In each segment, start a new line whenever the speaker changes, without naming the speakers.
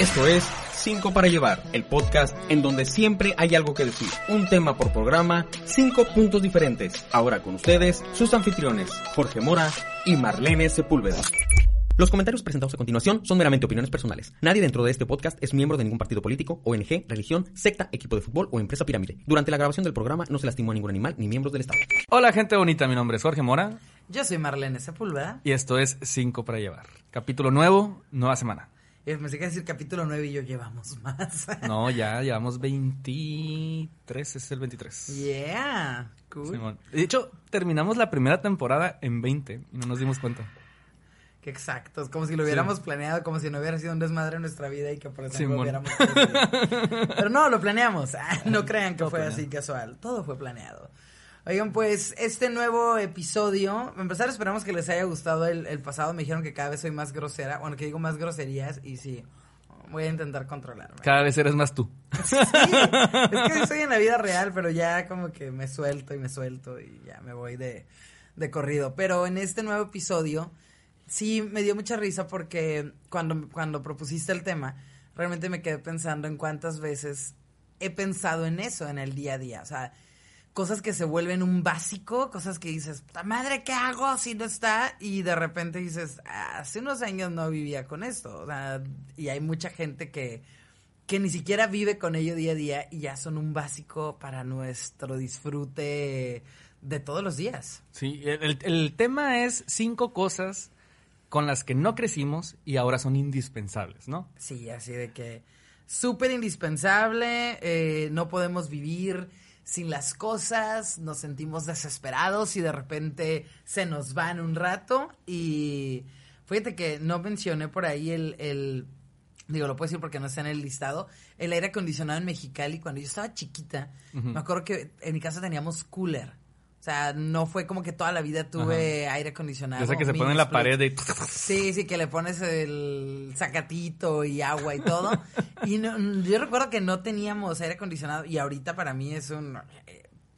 Esto es 5 para llevar, el podcast en donde siempre hay algo que decir. Un tema por programa, 5 puntos diferentes. Ahora con ustedes, sus anfitriones, Jorge Mora y Marlene Sepúlveda. Los comentarios presentados a continuación son meramente opiniones personales. Nadie dentro de este podcast es miembro de ningún partido político, ONG, religión, secta, equipo de fútbol o empresa pirámide. Durante la grabación del programa no se lastimó a ningún animal ni miembros del Estado.
Hola gente bonita, mi nombre es Jorge Mora
Yo soy Marlene Sepúlveda.
y esto es 5 para llevar. Capítulo nuevo, nueva semana.
Y me sé que decir capítulo 9 y yo llevamos más.
No, ya llevamos 23, es el 23.
yeah, cool.
Simón. De hecho, terminamos la primera temporada en 20 y no nos dimos cuenta.
Qué exacto. Es como si lo hubiéramos planeado, como si no hubiera sido un desmadre en nuestra vida y que por eso
Simón.
lo hubiéramos. Pero no, lo planeamos. Ah, no crean que fue
planeado.
así casual. Todo fue planeado. Oigan, pues este nuevo episodio, para empezar esperamos que les haya gustado el, el pasado. Me dijeron que cada vez soy más grosera, bueno, que digo más groserías y sí, voy a intentar controlarme.
Cada vez eres más tú.
Sí, es que soy en la vida real, pero ya como que me suelto y me suelto y ya me voy de, de corrido. Pero en este nuevo episodio sí me dio mucha risa porque cuando, cuando propusiste el tema, realmente me quedé pensando en cuántas veces he pensado en eso en el día a día. O sea, cosas que se vuelven un básico, cosas que dices, "Puta madre, ¿qué hago si no está? Y de repente dices, "Ah, hace unos años no vivía con esto. O sea, y hay mucha gente que que ni siquiera vive con ello día a día y ya son un básico para nuestro disfrute de todos los días.
Sí, el tema es cinco cosas con las que no crecimos y ahora son indispensables, ¿no?
Sí, así de que súper indispensable, eh, no podemos vivir sin las cosas, nos sentimos desesperados y de repente se nos van un rato. Y fíjate que no mencioné por ahí el, el digo, lo puedo decir porque no está en el listado, el aire acondicionado en Mexicali, cuando yo estaba chiquita, me acuerdo que en mi casa teníamos cooler. O sea, no fue como que toda la vida tuve aire acondicionado.
Esa que se pone en la
split.
pared de...
Sí, sí, que le pones el sacatito y agua y todo. y no, yo recuerdo que no teníamos aire acondicionado y ahorita para mí es una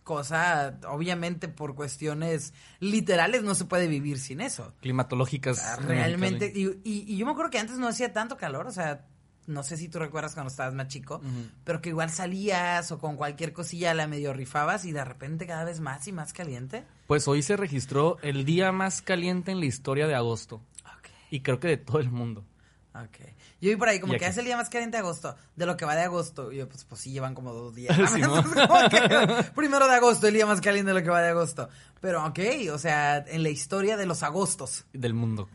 cosa, obviamente por cuestiones literales no se puede vivir sin eso.
climatológicas.
O sea,
en
realmente, y, y- y yo me acuerdo que antes no hacía tanto calor, o sea, no sé si tú recuerdas cuando estabas más chico, pero que igual salías o con cualquier cosilla la medio rifabas y de repente cada vez más y más caliente.
Pues hoy se registró el día más caliente en la historia de agosto. Y creo que de todo el mundo.
Ok. Yo vi por ahí como que es el día más caliente de agosto, de lo que va de agosto. Y yo, pues, pues sí, llevan como dos días.
Simón.
Entonces, como que primero de agosto, el día más caliente de lo que va de agosto. Pero ok, o sea, en la historia de los agostos.
Del mundo.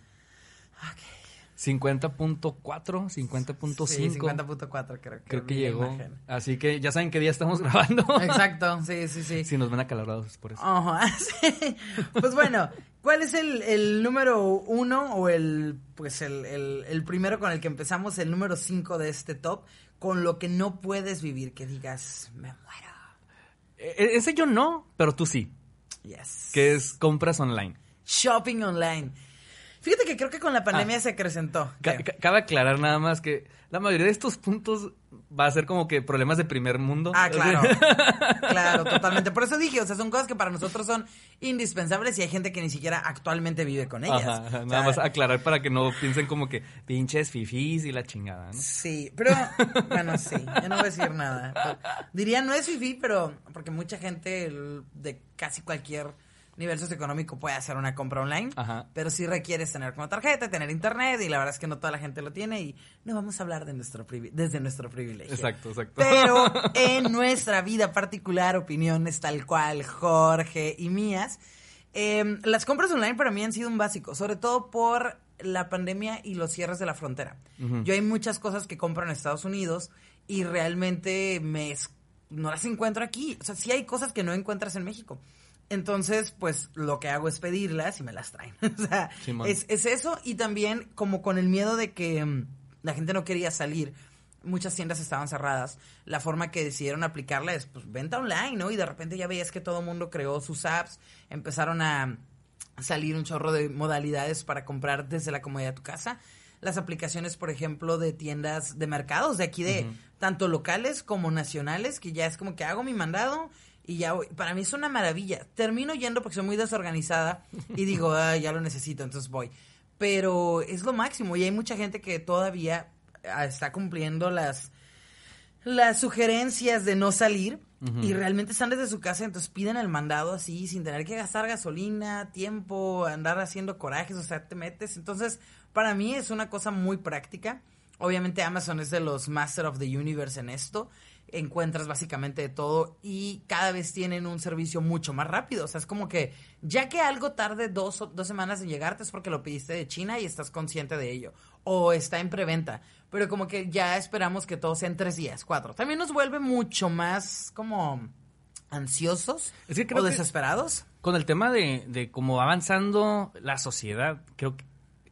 Ok.
50.4, 50.5.
Sí, 50.4 creo que.
Creo que llegó.
imagen.
Así que ya saben qué día estamos grabando.
Exacto, sí, sí, sí.
Si nos ven acalorados es por eso.
Ajá, sí. Pues bueno, ¿cuál es el, el número uno o el, pues el, el, el primero con el que empezamos, el número cinco de este top, con lo que no puedes vivir, que digas, me muero.
E- ese yo no, pero tú sí.
Yes.
Que es compras online.
Shopping online. Fíjate que creo que con la pandemia se acrecentó.
Ah. Ca-
creo.
ca- cabe aclarar nada más que la mayoría de estos puntos va a ser como que problemas de primer mundo.
Ah, claro. claro, totalmente. Por eso dije, o sea, son cosas que para nosotros son indispensables y hay gente que ni siquiera actualmente vive con ellas.
Ajá, ajá,
O
nada más aclarar para que no piensen como que pinches fifís y la chingada, ¿no?
Sí, pero bueno, sí, yo no voy a decir nada. Pero, diría no es fifi, pero porque mucha gente de casi cualquier nivel socioeconómico puede hacer una compra online,
Ajá.
pero sí requieres tener como tarjeta, tener internet y la verdad es que no toda la gente lo tiene y no vamos a hablar de nuestro desde nuestro privilegio.
Exacto, exacto.
Pero en nuestra vida particular, opiniones tal cual, Jorge y mías, eh, las compras online para mí han sido un básico, sobre todo por la pandemia y los cierres de la frontera. Yo hay muchas cosas que compro en Estados Unidos y realmente me no las encuentro aquí. O sea, sí hay cosas que no encuentras en México. Entonces, pues lo que hago es pedirlas y me las traen. o sea, es, es eso y también como con el miedo de que mm, la gente no quería salir. Muchas tiendas estaban cerradas. La forma que decidieron aplicarla es pues venta online, ¿no? Y de repente ya veías que todo el mundo creó sus apps, empezaron a salir un chorro de modalidades para comprar desde la comodidad de tu casa. Las aplicaciones, por ejemplo, de tiendas de mercados de aquí de tanto locales como nacionales, que ya es como que hago mi mandado y ya voy. Para mí es una maravilla. Termino yendo porque soy muy desorganizada y digo, "Ay, ya lo necesito, entonces voy. Pero es lo máximo y hay mucha gente que todavía ah, está cumpliendo las, las sugerencias de no salir y realmente están desde su casa, entonces piden el mandado así, sin tener que gastar gasolina, tiempo, andar haciendo corajes, o sea, te metes. Entonces, para mí es una cosa muy práctica. Obviamente Amazon es de los Master of the Universe en esto encuentras básicamente de todo y cada vez tienen un servicio mucho más rápido. O sea, es como que ya que algo tarde dos, dos semanas en llegarte es porque lo pediste de China y estás consciente de ello. O está en preventa. Pero como que ya esperamos que todo sea en tres días, cuatro. También nos vuelve mucho más como ansiosos o desesperados.
Con el tema de, de cómo avanzando la sociedad, creo que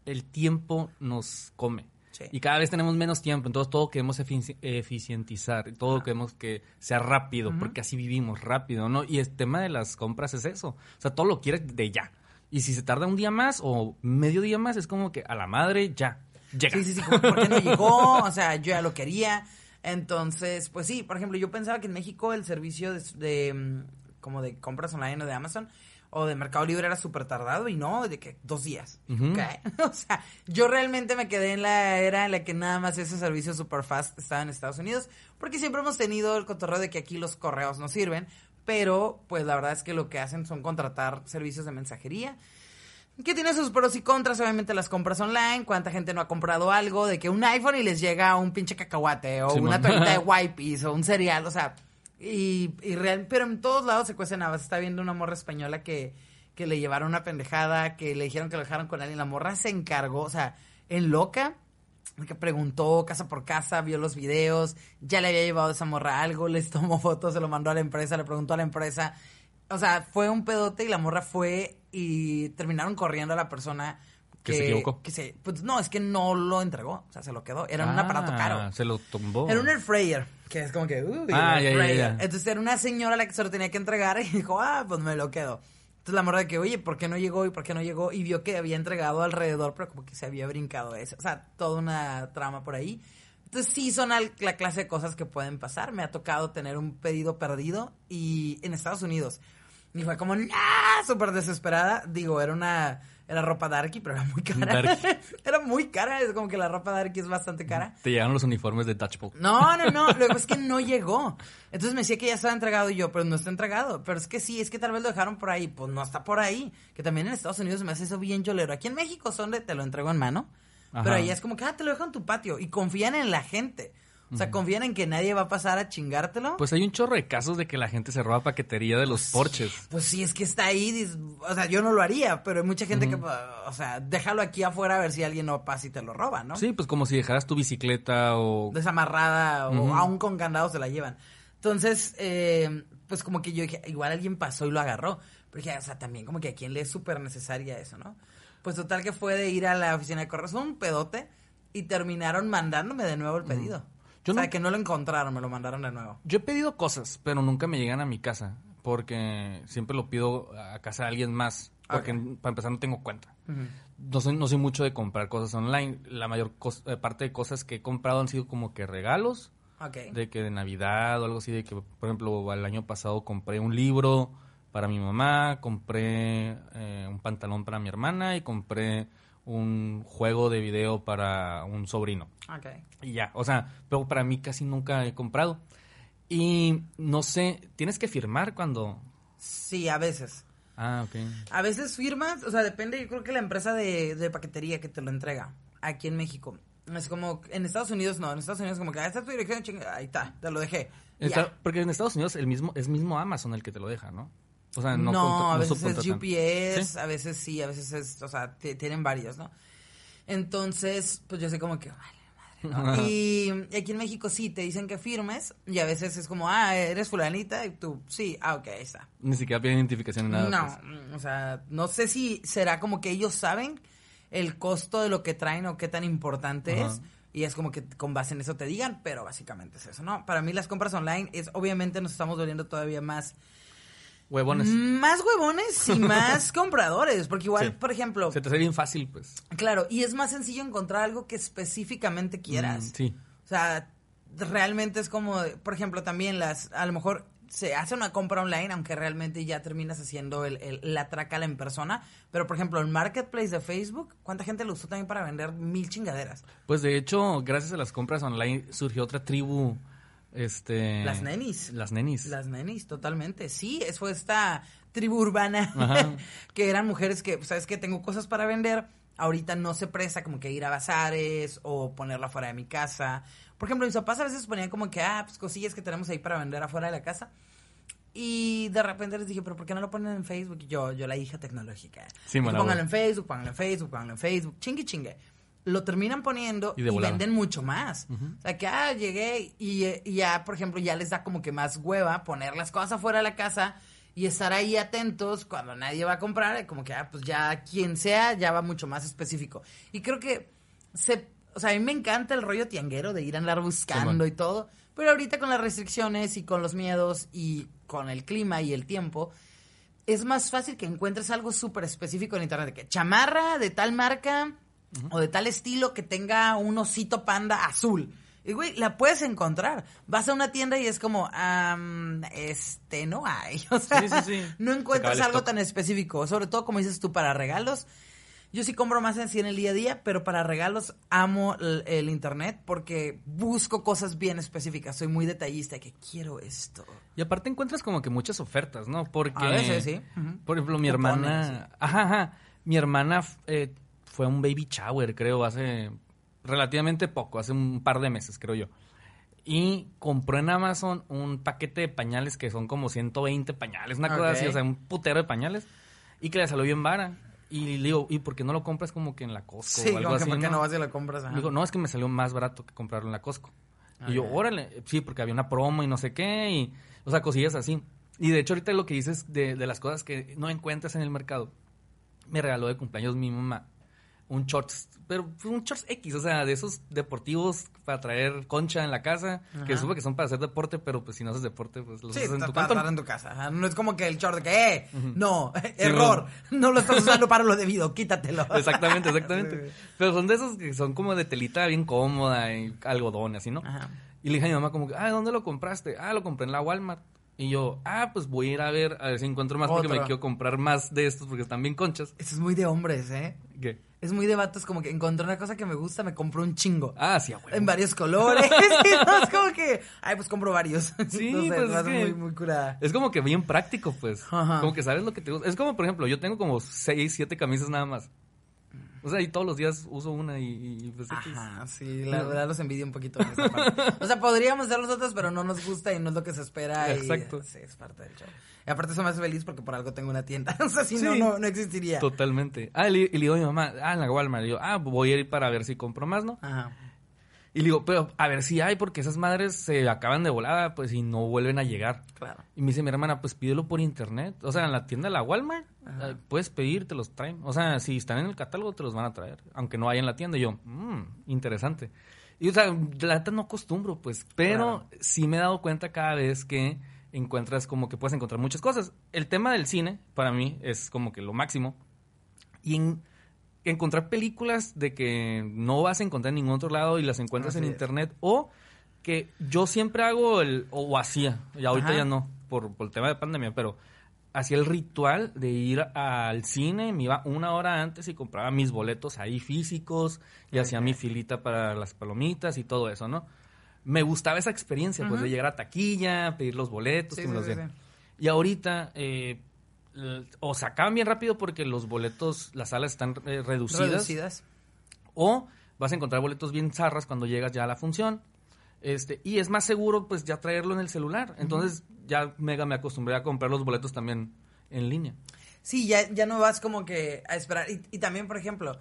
el tiempo nos come. Y cada vez tenemos menos tiempo, entonces todo queremos eficientizar, todo queremos que sea rápido, porque así vivimos rápido, ¿no? Y el tema de las compras es eso, o sea, todo lo quieres de ya. Y si se tarda un día más o medio día más, es como que a la madre ya, llega.
Sí, sí, sí, ¿por qué no llegó? O sea, yo ya lo quería. Entonces, pues sí, por ejemplo, yo pensaba que en México el servicio de, de como de compras online o de Amazon o de Mercado Libre era súper tardado y no, de que dos días. o sea, yo realmente me quedé en la era en la que nada más ese servicio super fast estaba en Estados Unidos, porque siempre hemos tenido el cotorreo de que aquí los correos no sirven, pero pues la verdad es que lo que hacen son contratar servicios de mensajería. Que tiene sus pros y contras, obviamente las compras online, cuánta gente no ha comprado algo, de que un iPhone y les llega un pinche cacahuate, o una toallita de wipes, o un cereal, o sea, y, y real, pero en todos lados se cuecen habas. Está viendo una morra española que, que le llevaron una pendejada, que le dijeron que lo dejaron con alguien. La morra se encargó, o sea, en loca, que preguntó casa por casa, vio los videos, ya le había llevado a esa morra algo, les tomó fotos, se lo mandó a la empresa, le preguntó a la empresa. O sea, fue un pedote y la morra fue y terminaron corriendo a la persona
que, se equivocó.
Que se, pues no, es que no lo entregó, o sea, se lo quedó. Era un aparato ah, caro.
Se lo tumbó.
Era un air fryer, que es como que, uy, ah, ya, ya, ya. Entonces era una señora la que se lo tenía que entregar y dijo, ah, pues me lo quedo. Entonces la morra de que, oye, ¿por qué no llegó y por qué no llegó? Y vio que había entregado alrededor, pero como que se había brincado eso. O sea, toda una trama por ahí. Entonces sí son la clase de cosas que pueden pasar. Me ha tocado tener un pedido perdido y en Estados Unidos. Y fue como, ¡ah! Súper desesperada. Digo, era una era ropa darky, pero era muy cara. era muy cara, es como que la ropa darky es bastante cara.
Te llegaron los uniformes de Dutchball.
No, no, no, lo que es que no llegó. Entonces me decía que ya estaba entregado y yo, pero no está entregado. Pero es que sí, es que tal vez lo dejaron por ahí. Pues no está por ahí. Que también en Estados Unidos me hace eso bien cholero. Aquí en México son de te lo entrego en mano. Pero ahí es como que, ah, te lo dejo en tu patio. Y confían en la gente. O sea, confían en que nadie va a pasar a chingártelo.
Pues hay un chorro de casos de que la gente se roba paquetería de los pues porches.
Pues sí, es que está ahí. O sea, yo no lo haría, pero hay mucha gente que, o sea, déjalo aquí afuera a ver si alguien no pasa y te lo roba, ¿no?
Sí, pues como si dejaras tu bicicleta o...
Desamarrada o aún con candado se la llevan. Entonces, eh, pues como que yo dije, igual alguien pasó y lo agarró. Pero dije, o sea, también como que a quién le es súper necesaria eso, ¿no? Pues total que fue de ir a la oficina de correos, un pedote, y terminaron mandándome de nuevo el pedido o sea, que no lo encontraron, me lo mandaron de nuevo.
Yo he pedido cosas, pero nunca me llegan a mi casa. Porque siempre lo pido a casa de alguien más. Porque para empezar no tengo cuenta. no, soy, no soy mucho de comprar cosas online. La mayor eh, parte de cosas que he comprado han sido como que regalos. De que de Navidad o algo así. De que, por ejemplo, el año pasado compré un libro para mi mamá. Compré eh, un pantalón para mi hermana. Y compré un juego de video para un sobrino.
Okay.
Y ya, o sea, pero para mí casi nunca he comprado. Y no sé, ¿tienes que firmar cuando...?
Sí, a veces.
Ah, ok.
A veces firmas, o sea, depende, yo creo que la empresa de, paquetería que te lo entrega, aquí en México. Es como, en Estados Unidos no, en Estados Unidos como que, ahí está tu dirección, ahí está, te lo dejé.
porque en Estados Unidos el mismo, es mismo Amazon el que te lo deja, ¿no?
O sea, no, a veces es UPS, a veces sí, a veces es, o sea, tienen varios, ¿no? Entonces, pues yo sé como que, vale, madre, ¿no? y aquí en México sí, te dicen que firmes y a veces es como, ah, eres fulanita y tú, sí, ah, ok, ahí está.
Ni siquiera piden identificación ni nada.
No, pues. o sea, no sé si será como que ellos saben el costo de lo que traen o qué tan importante es. Y es como que con base en eso te digan, pero básicamente es eso, ¿no? Para mí las compras online es, obviamente nos estamos doliendo todavía más
Huevones.
Más huevones y más compradores, porque igual, por ejemplo...
Se te hace bien fácil, pues.
Claro, y es más sencillo encontrar algo que específicamente quieras.
Mm, sí.
O sea, realmente es como, por ejemplo, también las, a lo mejor se hace una compra online, aunque realmente ya terminas haciendo el, el- la trácala en persona. Pero, por ejemplo, el marketplace de Facebook, ¿cuánta gente lo usó también para vender mil chingaderas?
Pues de hecho, gracias a las compras online surgió otra tribu, este...
Las nenis.
Las nenis.
Las nenis, totalmente. Sí, es fue esta tribu urbana que eran mujeres que, pues, sabes que tengo cosas para vender. Ahorita no se presta como que ir a bazares o ponerla fuera de mi casa. Por ejemplo, mis papás a veces ponían como que, ah, pues cosillas que tenemos ahí para vender afuera de la casa. Y de repente les dije, pero ¿por qué no lo ponen en Facebook? Y yo, yo la hija tecnológica.
Sí,
pónganlo en Facebook, pónganlo en Facebook, pónganlo en Facebook. Chingue, chingue. Lo terminan poniendo
Y
venden mucho más. O sea, que, ah, llegué y, y ya, por ejemplo, ya les da como que más hueva poner las cosas afuera de la casa y estar ahí atentos cuando nadie va a comprar. Como que, ah, pues ya quien sea, ya va mucho más específico. Y creo que se... O sea, a mí me encanta el rollo tianguero de ir a andar buscando y todo. Pero ahorita con las restricciones y con los miedos y con el clima y el tiempo, es más fácil que encuentres algo súper específico en internet. Que chamarra de tal marca o de tal estilo que tenga un osito panda azul. Y, güey, la puedes encontrar. Vas a una tienda y es como, am, este, no hay. O sea,
Sí, sí, sí.
no encuentras algo tan específico. Sobre todo, como dices tú, para regalos. Yo sí compro más en sí en el día a día, pero para regalos amo el, el internet porque busco cosas bien específicas. Soy muy detallista, que quiero esto.
Y aparte encuentras como que muchas ofertas, ¿no? Porque...
A veces, sí.
Por ejemplo, mi
Cupones,
hermana... Ajá, ajá. Mi hermana eh, fue a un baby shower, creo, hace relativamente poco, hace un par de meses, creo yo. Y compró en Amazon un paquete de pañales que son como 120 pañales, una cosa
Ok.
así, o sea, un putero de pañales. Y que le salió bien vara. Y le digo, ¿y por qué no lo compras como que en la Costco
Sí,
o algo así?
¿por qué
no?
no vas y lo compras? Ajá.
Me dijo, no, es que me salió más barato que comprarlo en la Costco. Y yo, órale, sí, porque había una promo y no sé qué, y, o sea, cosillas así. Y de hecho, ahorita lo que dices de, de las cosas que no encuentras en el mercado, me regaló de cumpleaños mi mamá un shorts, pero fue un shorts X, o sea, de esos deportivos para traer concha en la casa, que supe que son para hacer deporte, pero pues si no haces deporte, pues los
Sí,
haces en tu
estar en tu casa. Ajá. No es como que el short de que, eh, no, error, no lo estás usando para lo debido, quítatelo.
Exactamente, exactamente.
Sí.
Pero son de esos que son como de telita bien cómoda y algodón, así, ¿no?
Ajá.
Y le dije a mi mamá como, que, ah, ¿dónde lo compraste? Ah, lo compré en la Walmart. Y yo, ah, pues voy a ir a ver, a ver si encuentro más porque me quiero comprar más de estos porque están bien conchas.
Eso es muy de hombres, ¿eh?
¿Qué?
Es muy de vatos, como que encontré una cosa que me gusta, me compro un chingo.
Ah, sí, huevo.
En varios colores. Sí, no, es como que, ay, pues compro varios.
Sí,
no sé,
pues es que-
muy, muy curada.
Es como que bien práctico, pues.
Ajá.
Como que sabes lo que te gusta. Es como, por ejemplo, yo tengo como seis, siete camisas nada más. O sea, y todos los días uso una y, y, pues...
Ajá, sí, la verdad los envidio un poquito en esta parte. O sea, podríamos ser nosotros, pero no nos gusta y no es lo que se espera. y,
Exacto.
sí, es parte del show. Y aparte eso me hace feliz porque por algo tengo una tienda. O sea, si
Sí.
no, no, no existiría.
Totalmente. Ah, y le, y le digo a mi mamá, ah, en la Walmart. Y yo, ah, voy a ir para ver si compro más, ¿no?
Ajá.
Y le digo, pero a ver si hay, porque esas madres se acaban de volada, pues, y no vuelven a llegar.
Claro.
Y me dice mi hermana, pues pídelo por internet. O sea, en la tienda de la Walmart,
Ajá.
eh, puedes pedir, te los traen. O sea, si están en el catálogo, te los van a traer. Aunque no haya en la tienda. Y yo, mmm, interesante. Y, o sea, la neta no acostumbro, pues. Pero
Claro.
sí me he dado cuenta cada vez que encuentras como que puedes encontrar muchas cosas. El tema del cine, para mí, es como que lo máximo. Y en encontrar películas de que no vas a encontrar en ningún otro lado y las encuentras
Así
en
es.
internet. O que yo siempre hago el, o hacía, y ahorita
Ajá.
ya no, por, por el tema de pandemia, pero hacía el ritual de ir al cine, me iba una hora antes y compraba mis boletos ahí físicos y hacía mi filita para las palomitas y todo eso, ¿no? Me gustaba esa experiencia, pues, de llegar a taquilla, pedir los boletos,
Sí,
que me
sí,
los. Y ahorita, eh, o se acaban bien rápido porque los boletos, las salas están eh, reducidas,
Reducidas.
o vas a encontrar boletos bien zarras cuando llegas ya a la función. Este, y es más seguro pues ya traerlo en el celular. Entonces ya mega me acostumbré a comprar los boletos también en línea.
Sí, ya, ya no vas como que a esperar. Y, y también, por ejemplo,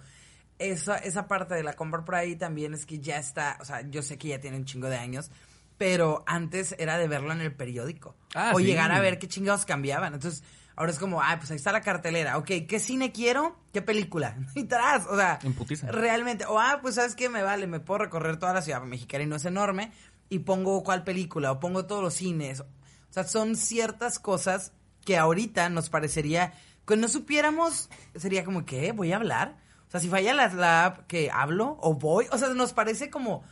esa, esa parte de la compra por ahí también es que ya está, o sea, yo sé que ya tiene un chingo de años, pero antes era de verlo en el periódico.
Ah,
o
sí.
llegar a ver qué chingados cambiaban. Entonces, ahora es como, ah, pues ahí está la cartelera. Ok, ¿qué cine quiero? ¿Qué película? Y tras, o sea, realmente. O, ah, pues sabes qué, me vale, me puedo recorrer toda la ciudad mexicana y no es enorme. Y pongo cuál película, o pongo todos los cines. O sea, son ciertas cosas que ahorita nos parecería, que no supiéramos, sería como, ¿qué? ¿Voy a hablar? O sea, si falla la, la app que hablo o voy, o sea, nos parece como,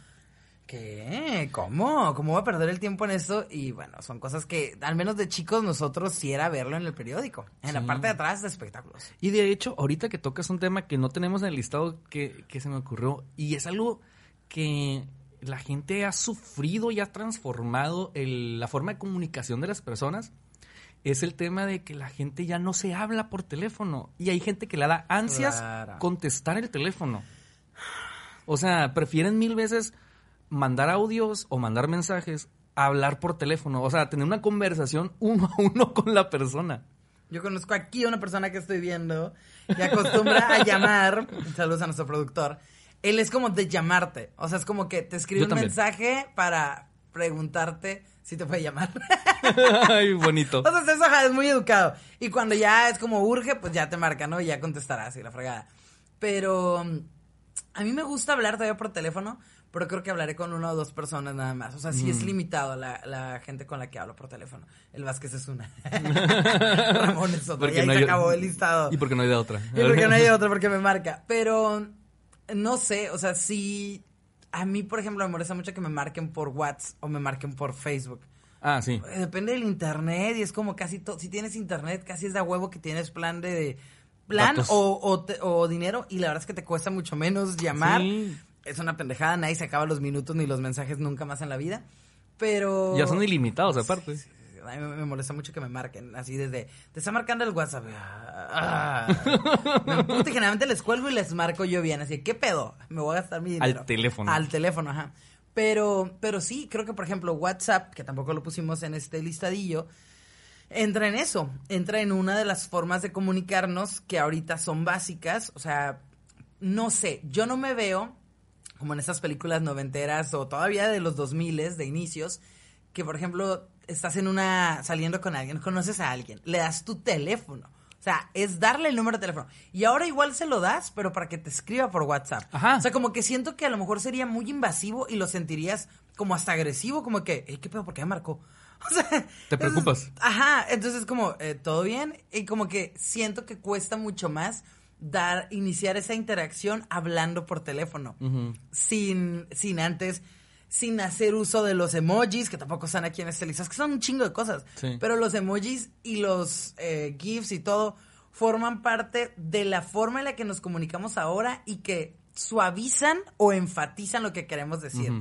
¿Qué? ¿Cómo? ¿Cómo va a perder el tiempo en esto? Y bueno, son cosas que, al menos de chicos, nosotros sí era verlo en el periódico, en la parte de atrás de espectáculos.
Y de hecho, ahorita que tocas un tema que no tenemos en el listado que, que se me ocurrió, y es algo que la gente ha sufrido y ha transformado el- la forma de comunicación de las personas, es el tema de que la gente ya no se habla por teléfono. Y hay gente que le da ansias
Claro.
contestar el teléfono. O sea, prefieren mil veces mandar audios o mandar mensajes a hablar por teléfono. O sea, tener una conversación uno a uno con la persona.
Yo conozco aquí a una persona que estoy viendo que acostumbra a llamar, saludos a nuestro productor, él es como de llamarte, o sea, es como que te escribe
Yo
un
también.
mensaje para preguntarte si te puede llamar.
Ay, bonito.
O sea, eso es muy educado. Y cuando ya es como urge, pues ya te marca, ¿no? Y ya contestarás y la fregada. Pero mm, a mí me gusta hablar todavía por teléfono, pero creo que hablaré con una o dos personas nada más. O sea, sí es limitado la, la gente con la que hablo por teléfono. El Vázquez es una. Ramón es otra.
Porque
y ahí
no
se
hay-
acabó el listado.
Y porque no hay de otra.
Y porque no hay otra, porque me marca. Pero no sé, o sea, sí. A mí, por ejemplo, me molesta mucho que me marquen por WhatsApp o me marquen por Facebook.
Ah, sí.
Eh, Depende del internet y es como casi todo. Si tienes internet, casi es de huevo que tienes plan de. Plan o, o, te- o dinero y la verdad es que te cuesta mucho menos llamar.
Sí.
Es una pendejada, nadie se acaba los minutos ni los mensajes nunca más en la vida. Pero.
Ya son ilimitados, aparte.
A mí me me molesta mucho que me marquen, así desde, te está marcando el WhatsApp. Ah, me emputa y generalmente les cuelgo y les marco yo bien, así, ¿qué pedo? Me voy a gastar mi dinero.
Al teléfono.
Al teléfono, ajá. Pero, pero sí, creo que por ejemplo WhatsApp, que tampoco lo pusimos en este listadillo, entra en eso, entra en una de las formas de comunicarnos que ahorita son básicas, o sea, no sé, yo no me veo como en esas películas noventeras o todavía de los 2000 de inicios, que por ejemplo estás en una saliendo con alguien, conoces a alguien, le das tu teléfono. O sea, es darle el número de teléfono. Y ahora igual se lo das, pero para que te escriba por WhatsApp.
Ajá.
O sea, como que siento que a lo mejor sería muy invasivo y lo sentirías como hasta agresivo, como que, "Ey, ¿qué pedo? ¿Por qué me marcó? O sea,
Te preocupas.
es- ajá, entonces como, eh, ¿todo bien? Y como que siento que cuesta mucho más dar, iniciar esa interacción hablando por teléfono. Sin, sin antes, sin hacer uso de los emojis, que tampoco están aquí en este listado, es que son un chingo de cosas.
Sí.
Pero los emojis y los eh, GIFs y todo forman parte de la forma en la que nos comunicamos ahora y que suavizan o enfatizan lo que queremos decir.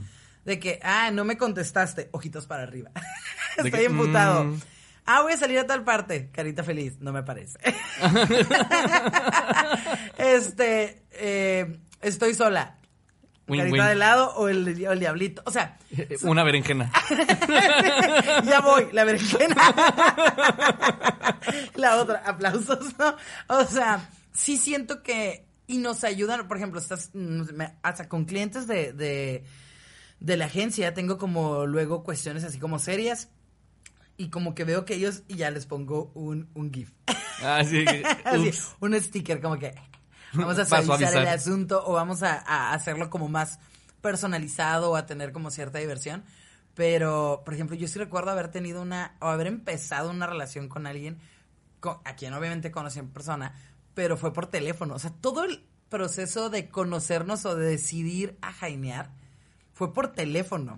De que, ah, no me contestaste, ojitos para arriba. Estoy
que,
emputado.
mm.
Ah, voy a salir a tal parte. Carita feliz, no me parece. este, eh, estoy sola.
Win,
Carita
win.
de lado o el, o el diablito. O sea,
Una berenjena.
ya voy, la berenjena. la otra, aplausos, ¿no? O sea, sí siento que, y nos ayudan, por ejemplo, estás, mm, hasta con clientes de, de, de la agencia, tengo como luego cuestiones así como serias, y como que veo que ellos, y ya les pongo un, un GIF.
Ah, sí.
Así, un sticker como que vamos a suavizar el asunto o vamos a, a hacerlo como más personalizado o a tener como cierta diversión. Pero, por ejemplo, yo sí recuerdo haber tenido una, o haber empezado una relación con alguien, con- a quien obviamente conocí en persona, pero fue por teléfono. O sea, todo el proceso de conocernos o de decidir a jainear fue por teléfono.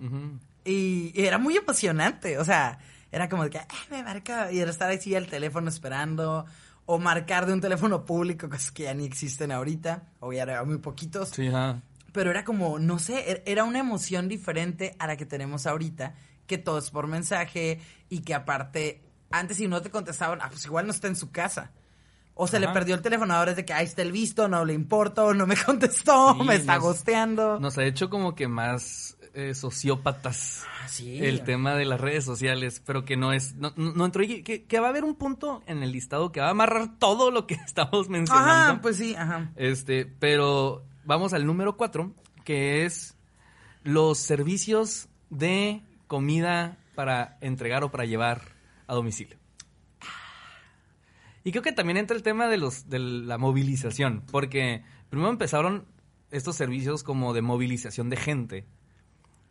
Y, y era muy emocionante, o sea, era como de que, "Ah, me marca, y estar así al teléfono esperando, o marcar de un teléfono público, cosas que ya ni existen ahorita, o ya eran muy poquitos,
Sí, ajá.
pero era como, no sé, er- era una emoción diferente a la que tenemos ahorita, que todo es por mensaje, y que aparte, antes si no te contestaban, ah, pues igual no está en su casa. O se le perdió el teléfono, ahora es de que ahí está el visto, no le importo, no me contestó,
Sí,
me está
nos-
gosteando.
Nos ha hecho como que más eh, sociópatas
Ah, sí.
el tema de las redes sociales, pero que no es, no, no, no entró y que, que va a haber un punto en el listado que va a amarrar todo lo que estamos mencionando.
Ajá, pues sí, ajá.
Este, pero vamos al número cuatro, que es los servicios de comida para entregar o para llevar a domicilio. Y creo que también entra el tema de los de la movilización, porque primero empezaron estos servicios como de movilización de gente.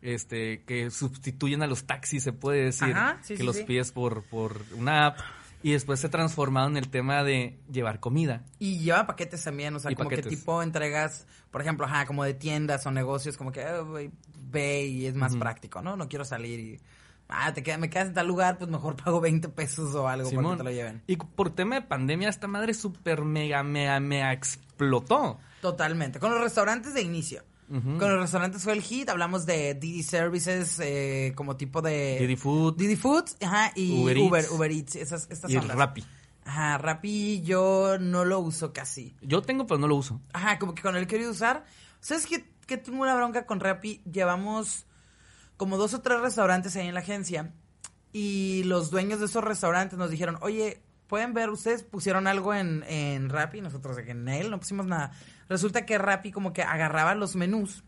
Este, que sustituyen a los taxis, se puede decir,
Ajá, sí,
que
sí,
los
sí.
pides por, por una app Y después se ha transformado en el tema de llevar comida.
Y lleva paquetes también, o sea,
Y
como que tipo entregas, por ejemplo, ajá, como de tiendas o negocios, como que güey, ve y es más práctico, ¿no? No quiero salir y... Ah, te queda, me quedas en tal lugar, pues mejor pago 20 pesos o algo para que te lo lleven.
Y por tema de pandemia, esta madre super mega, mega, mega explotó.
Totalmente. Con los restaurantes de inicio. Con los restaurantes fue el hit. Hablamos de Didi Services, eh, como tipo de...
Didi Food
Didi Foods, ajá, y
Uber
Uber,
Eats.
Uber Eats, esas, estas
y. Rappi.
Ajá, Rappi yo no lo uso casi.
Yo tengo, pero no lo uso.
Ajá, como que con el quería usar. ¿Sabes qué, qué tengo una bronca con Rappi? Llevamos como dos o tres restaurantes ahí en la agencia y los dueños de esos restaurantes nos dijeron, oye, pueden ver, ustedes pusieron algo en, en Rappi, nosotros en él no pusimos nada. Resulta que Rappi como que agarraba los menús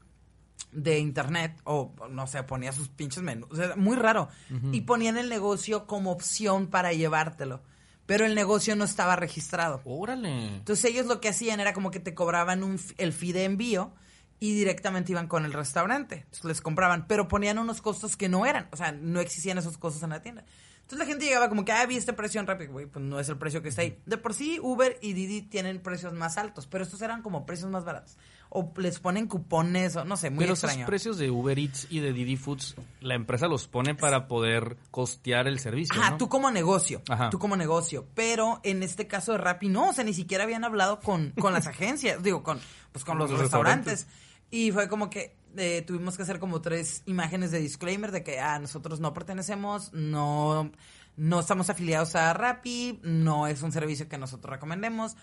de internet o no sé, ponía sus pinches menús, o sea, muy raro, y ponían el negocio como opción para llevártelo, pero el negocio no estaba registrado.
Órale.
Entonces ellos lo que hacían era como que te cobraban un, el fee de envío y directamente iban con el restaurante. Entonces les compraban, pero ponían unos costos que no eran. O sea, no existían esos costos en la tienda. Entonces la gente llegaba como que, ah, vi este precio en Rappi. Güey, pues no es el precio que está ahí. De por sí, Uber y Didi tienen precios más altos, pero estos eran como precios más baratos. O les ponen cupones, o no sé, muy
pero
extraño.
esos precios de Uber Eats y de Didi Foods, la empresa los pone para poder costear el servicio,
Ajá,
¿no?
tú como negocio.
Ajá.
Tú como negocio. Pero en este caso de Rappi no, o sea, ni siquiera habían hablado con, con las agencias, digo, con, pues con los,
Los
restaurantes. Y fue como que eh, tuvimos que hacer como tres imágenes de disclaimer de que ah, nosotros no pertenecemos, no, no estamos afiliados a Rappi, no es un servicio que nosotros recomendemos.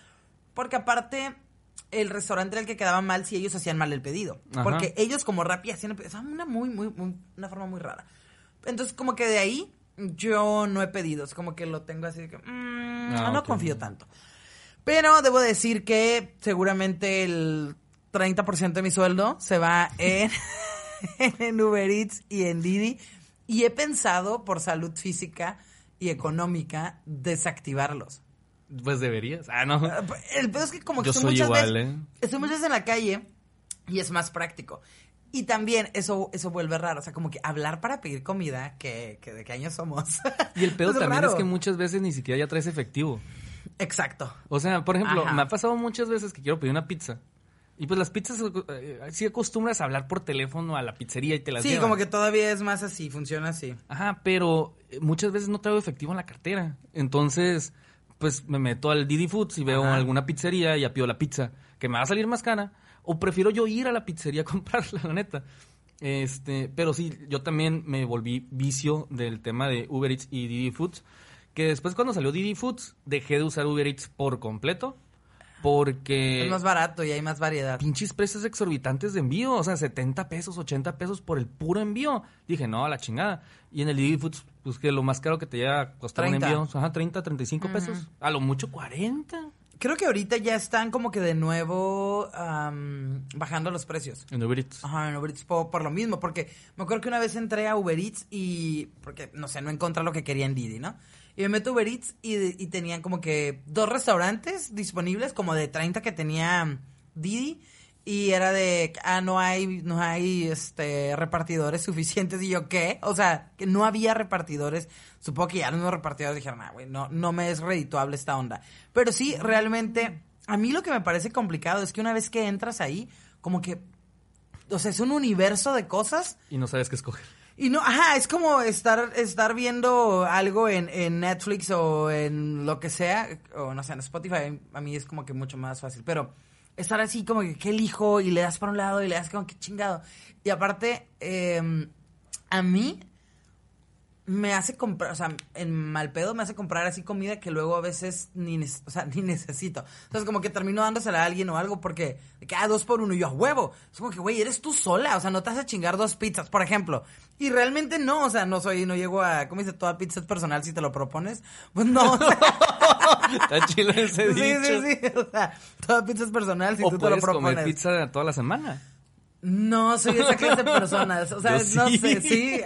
Porque aparte, el restaurante era el que quedaba mal si ellos hacían mal el pedido.
Ajá.
Porque ellos como Rappi hacían el pedido. Una muy, muy, muy- una forma muy rara. Entonces, como que de ahí yo no he pedido. Es como que lo tengo así de que mm,
Ah,
no confío tanto. Pero debo decir que seguramente el 30% de mi sueldo se va en, en Uber Eats y en Didi. Y he pensado, por salud física y económica, desactivarlos.
Pues deberías. Ah, no.
El pedo es que como que
Yo
estoy
soy
muchas
igual,
veces,
¿eh?
estoy muchas veces en la calle y es más práctico. Y también eso eso vuelve raro, o sea, como que hablar para pedir comida, que, que de qué años somos.
Y el pedo también
raro.
es que muchas veces ni siquiera ya traes efectivo.
Exacto.
O sea, por ejemplo,
Ajá.
me ha pasado muchas veces que quiero pedir una pizza. Y pues las pizzas, eh, sí acostumbras a hablar por teléfono a la pizzería y te las
Sí,
llevan.
como que todavía es más así, funciona así.
Ajá, pero eh, muchas veces no traigo efectivo en la cartera. Entonces, pues me meto al Didi Foods y veo
Ajá.
alguna pizzería y ya pido la pizza, que me va a salir más cara. O prefiero yo ir a la pizzería a comprarla, la neta. Este, pero sí, yo también me volví vicio del tema de Uber Eats y Didi Foods. Que después cuando salió Didi Foods, dejé de usar Uber Eats por completo. Porque
es más barato y hay más variedad.
pinches precios exorbitantes de envío, o sea, 70 pesos, 80 pesos por el puro envío. Dije, no, a la chingada. Y en el Didi Foods, pues que lo más caro que te llega a costar un
30.
envío, ajá, 30, 35 pesos. A lo mucho 40
Creo que ahorita ya están como que de nuevo bajando los precios.
en Uber Eats.
Ajá, en Uber Eats por, por lo mismo, porque me acuerdo que una vez entré a Uber Eats y, porque, no sé, no encontré lo que quería en Didi, ¿no? Y me meto Uber Eats y, y tenían como que dos restaurantes disponibles, como de 30 que tenía Didi, y era de, ah, no hay, no hay, este, repartidores suficientes, y yo, ¿qué? O sea, que no había repartidores, supongo que ya mismos repartidores dijeron, ah, güey, no, no me es redituable esta onda. Pero sí, realmente, a mí lo que me parece complicado es que una vez que entras ahí, como que o sea, es un universo de cosas.
Y no sabes qué escoger.
Y no, ajá, es como estar, estar viendo algo en, en Netflix o en lo que sea, o no sé, en Spotify, a mí es como que mucho más fácil, pero estar así como que, ¿qué elijo? Y le das para un lado y le das como que chingado. Y aparte, eh, a mí me hace comprar, o sea, en mal pedo me hace comprar así comida que luego a veces ni, o sea, ni necesito. Entonces como que termino dándosela a alguien o algo porque, de que, ah, dos por uno y yo, a huevo. Es como que, güey, eres tú sola, o sea, no te vas a chingar dos pizzas, por ejemplo. Y realmente no, o sea, no soy, no llego a, ¿cómo dice? Toda pizza es personal si te lo propones. Pues no, o sea,
Está chido ese
sí,
dicho.
sí, sí, o sea, toda pizza es personal si
o
tú te lo propones.
comer pizza toda la semana.
No soy esa clase de personas. O sea, no sé, sí.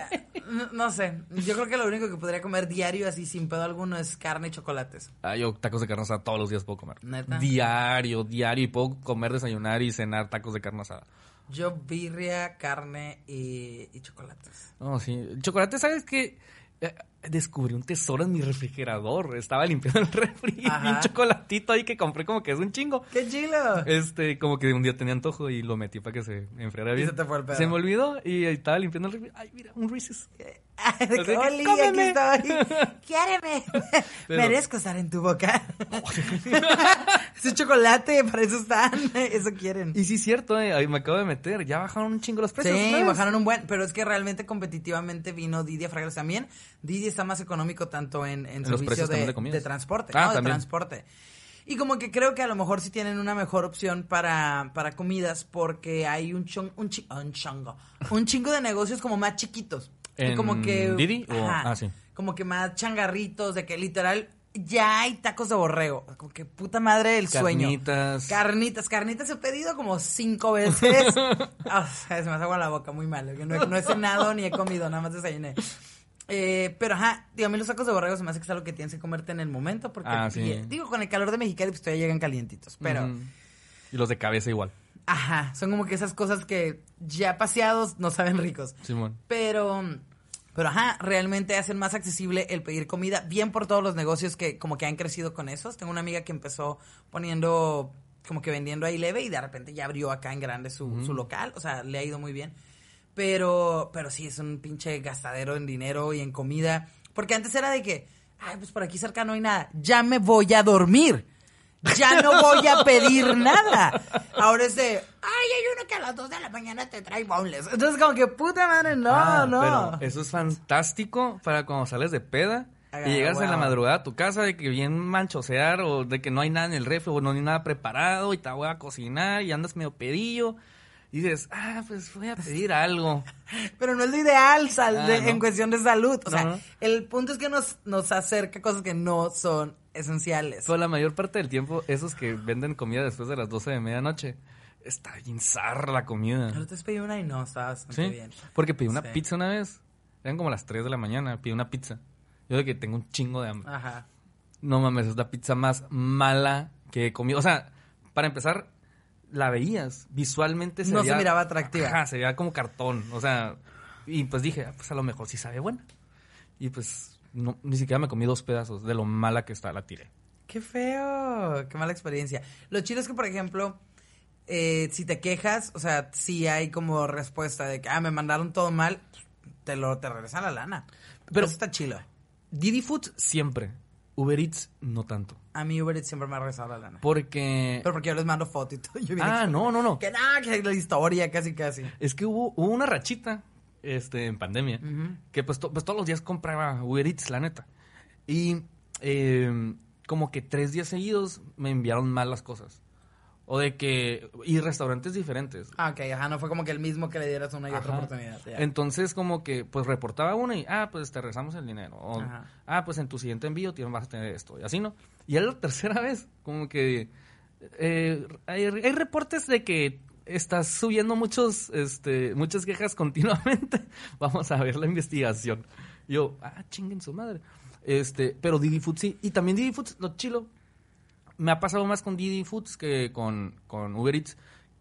No, no sé. Yo creo que lo único que podría comer diario así sin pedo alguno es carne y chocolates.
Ah, yo tacos de carne asada todos los días puedo comer.
¿Neta?
Diario, diario. Y puedo comer, desayunar y cenar tacos de carne asada.
Yo birria, carne y, y chocolates.
No, sí. Chocolate, ¿sabes qué? Eh, descubrí un tesoro en mi refrigerador. Estaba limpiando el refri y un chocolatito ahí que compré como que es un chingo.
¡Qué chilo!
Este, como que un día tenía antojo y lo metí para que se enfriara
Y
bien.
se te fue el pedo.
Se me olvidó y estaba limpiando el refri. Ay, mira, un Reese's.
De que, "Oli, aquí
cómeme".
estoy. Quiéreme.
Pero-
Merezco estar en tu boca. Ese chocolate, para eso están. Eso quieren.
Y sí, es cierto, eh, ahí me acabo de meter. Ya bajaron un chingo los precios.
Sí,
vez.
bajaron un buen, pero es que realmente competitivamente vino Didi a Fragrance también. Didi está más económico tanto en, en
los
servicio de,
de
transporte,
Ah,
¿no? De transporte. Y como que creo que a lo mejor sí tienen una mejor opción para, para comidas porque hay un chon- un, chi- un chongo, un chingo de negocios como más chiquitos.
¿En
como que
Didi o-
ajá,
ah, sí.
como que más changarritos de que literal ya hay tacos de borrego, como que puta madre el sueño.
Carnitas.
Carnitas, carnitas he pedido como cinco veces. Ah, se me hace agua la boca, muy malo. que No, he- no he cenado ni he comido, nada más desayuné. Eh, pero ajá, digo, a mí los tacos de borrego se me hace que es algo que tienes que comerte en el momento. Porque,
Ah, sí.
y- digo, con el calor de Mexicali, pues todavía llegan calientitos. Pero.
Y los de cabeza igual.
ajá, son como que esas cosas que ya paseados no saben ricos.
Simón.
Pero, pero ajá, realmente hacen más accesible el pedir comida, bien por todos los negocios que como que han crecido con esos. Tengo una amiga que empezó poniendo, como que vendiendo ahí leve y de repente ya abrió acá en grande su, su local, o sea, le ha ido muy bien. Pero, pero sí, es un pinche gastadero en dinero y en comida. Porque antes era de que, ay, pues por aquí cerca no hay nada, ya me voy a dormir. Ya no voy a pedir nada. Ahora es de, ay, hay uno que a las 2 de la mañana te trae boneless. Entonces, como que, puta madre, no,
Ah,
no.
Pero eso es fantástico para cuando sales de peda
Ah,
y llegas en la
wow.
madrugada a tu casa de que bien manchosear o de que no hay nada en el refri o no hay nada preparado y te voy a cocinar y andas medio pedillo. Y dices, ah, pues voy a pedir algo.
Pero no es lo ideal sal-
Ah,
de-
no.
en cuestión de salud. O sea, el punto es que nos, nos acerca cosas que no son esenciales.
Pero la mayor parte del tiempo, esos que venden comida después de las 12 de medianoche, está bien zarra la comida.
Pero te pedí una y no, estaba bastante
Sí,
bien.
porque pedí una
Sí.
pizza una vez. Eran como las 3 de la mañana, pedí una pizza. Yo de que tengo un chingo de hambre.
Ajá.
No mames, es la pizza más mala que he comido. O sea, para empezar, la veías. Visualmente se
No se miraba atractiva.
Ajá, se veía como cartón. O sea, y pues dije, ah, pues a lo mejor sí sabe buena. Y pues no, ni siquiera me comí dos pedazos de lo mala que está, la tiré.
Qué feo, qué mala experiencia. Lo chido es que, por ejemplo, eh, si te quejas, o sea, si hay como respuesta de que, ah, me mandaron todo mal, te lo te regresan la lana. Pero eso está chido.
Didi Food siempre. Uber Eats no tanto.
A mí Uber Eats siempre me ha regresado la lana.
Porque...
Pero porque yo les mando foto y todo. Yo
Ah, no, no, no.
Que nada, que la historia, casi, casi.
Es que hubo, hubo una rachita este, en pandemia
Ujú.
que pues, to- pues todos los días compraba Uber Eats, la neta. Y eh, como que tres días seguidos me enviaron mal las cosas. O de que... Y restaurantes diferentes.
Ah, ok, ajá, no fue como que el mismo que le dieras una y otra
Ajá.
oportunidad. ya.
Entonces como que pues reportaba uno y, ah, pues te regresamos el dinero. O,
Ajá.
ah, pues en tu siguiente envío tienes, vas a tener esto. Y así, ¿no? Y era la tercera vez, como que eh, hay, hay reportes de que estás subiendo muchos, este, muchas quejas continuamente. Vamos a ver la investigación. Yo, ah, chinguen su madre. Este, pero Didi Foods sí. Y también Didi Foods, lo chilo. Me ha pasado más con Didi Foods que con, con Uber Eats,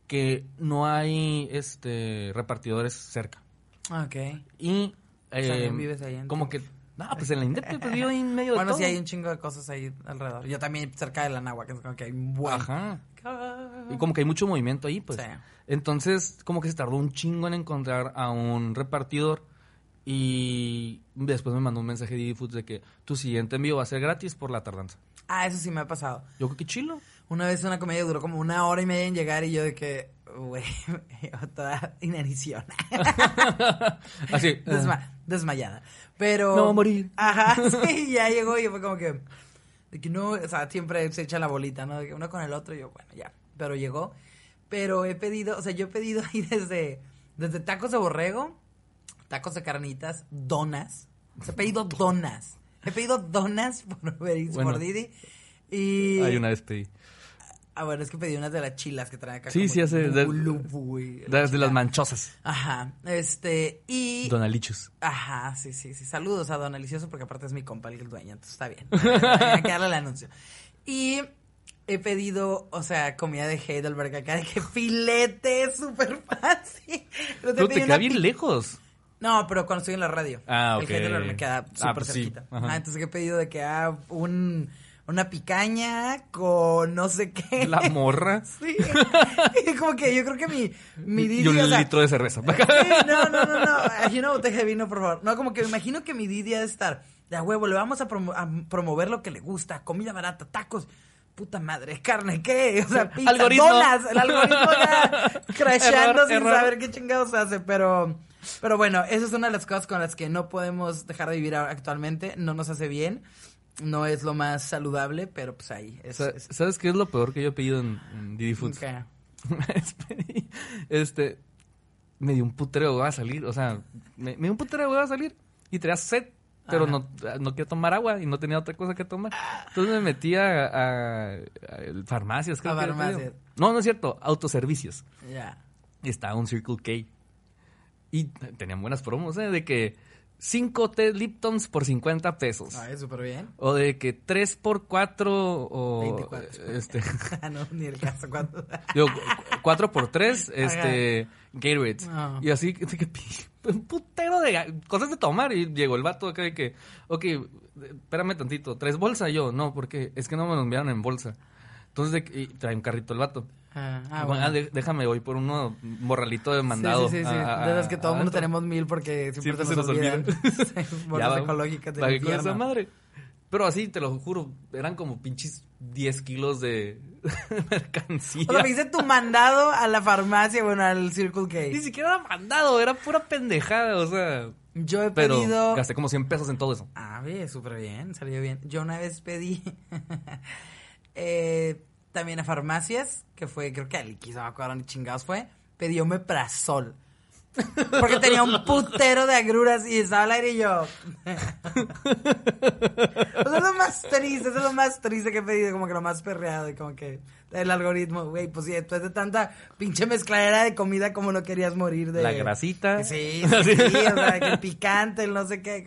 que no hay este repartidores cerca.
Ok.
Y eh,
¿no vives ahí en
como
tu-
que no, pues en la Indepe pues vivo ahí en medio de
Bueno, sí, hay un chingo de cosas ahí alrededor. Yo también cerca de la Nahua, que es como que hay un buen...
Ajá. Y como que hay mucho movimiento ahí, pues.
Sí.
Entonces, como que se tardó un chingo en encontrar a un repartidor y después me mandó un mensaje de Foods de que tu siguiente envío va a ser gratis por la tardanza.
Ah, eso sí me ha pasado.
Yo, qué chilo.
Una vez una comedia duró como una hora y media en llegar y yo de que, güey, toda inanición.
Así.
Desma- desmayada. Pero...
No va a morir.
Ajá, sí, ya llegó y fue como que... De que no, o sea, siempre se echa la bolita, ¿no? De que uno con el otro y yo, bueno, ya. Pero llegó. Pero he pedido, o sea, yo he pedido ahí desde, desde tacos de borrego, tacos de carnitas, donas. O sea, he pedido donas. He pedido donas por
Bueno.
por Didi. Y...
Hay una vez pedí.
Ah, bueno, es que pedí unas de las chilas que traen acá.
Sí, sí, hace- de-
güey,
De, las manchosas.
Ajá, este, y...
Donalichus.
Ajá, sí, sí, sí. Saludos a Don Alicioso porque aparte es mi compa el dueño, entonces está bien. Hay que darle el anuncio. Y he pedido, o sea, comida de Heidelberg acá, de que filete, súper fácil. Pero
te
pedí
queda
una
bien lejos.
No, pero cuando estoy en la radio.
Ah, ok.
El Heidelberg me queda súper
pues sí.
cerquita.
Ajá.
Ah, entonces he pedido de que ah, un, una picaña con no sé qué.
La morra.
Sí. Y como que yo creo que mi, mi Didi,
y un
o sea,
litro de cerveza.
Sí, no, no, no, no. Aquí una botella de vino, por favor. No, como que me imagino que mi Didi ha de estar. De huevo, le vamos a, promo- a promover lo que le gusta. Comida barata, tacos. Puta madre, carne, ¿qué? O sea, pizza,
Algoritmo.
donas. El algoritmo ya crashando
Error,
sin
error.
saber qué chingados hace. Pero, pero bueno, esa es una de las cosas con las que no podemos dejar de vivir actualmente. No nos hace bien. No es lo más saludable, pero pues ahí. Es,
Sa-
es-
¿Sabes qué es lo peor que yo he pedido en, en Didi Foods?
Ok.
Una vez pedí, este, me dio un putero de a salir, o sea, me, me dio un putero de a salir y traía sed, pero
Ajá.
no, no quería tomar agua y no tenía otra cosa que tomar. Entonces me metí a, a- a farmacias, creo
A farmacias.
No, no es cierto, autoservicios.
Ya.
Y estaba un Circle K. Y tenían buenas promos, ¿eh? De que 5 té Liptons por 50 pesos.
Ay, súper bien.
O de que 3 por 4 o...
24.
Este...
Ah, no, ni el caso. ¿Cuánto?
Digo, 4 por 3 este, Gatorade.
Ah.
Y así, que, un putero de cosas de tomar. Y llegó el vato acá de que, ok, espérame tantito, ¿traes bolsa? Yo, no, porque es que no me lo enviaron en bolsa. Entonces, de que- y trae un carrito el vato.
Ah, ah,
Bueno, ah, de- déjame, voy por uno morralito de mandado.
Sí, sí, sí. sí.
a- a-
de las que todo el mundo tenemos mil porque siempre,
Siempre
se nos, olvidan. Ecológicas
con esa madre. Pero así, te lo juro, eran como pinches 10 kilos de mercancía.
O sea, me hice tu mandado a la farmacia, bueno, al Circle
Ni
K.
siquiera era mandado, era pura pendejada, o sea.
Yo he
Pero
pedido...
gasté como 100 pesos en todo eso.
Ah, bien, súper bien, salió bien. Yo una vez pedí eh, también a farmacias, que fue, creo que a Liquis, no me acuerdo ni chingados fue, pedí omeprazol. Porque tenía un putero de agruras y estaba al aire y yo. Eso es lo más triste, eso es lo más triste que he pedido, como que lo más perreado y como que el algoritmo, güey, pues sí, después de tanta pinche mezcladera de comida como no querías morir de...
La grasita.
Sí, sí, sí, o sea, que el picante, el no sé qué.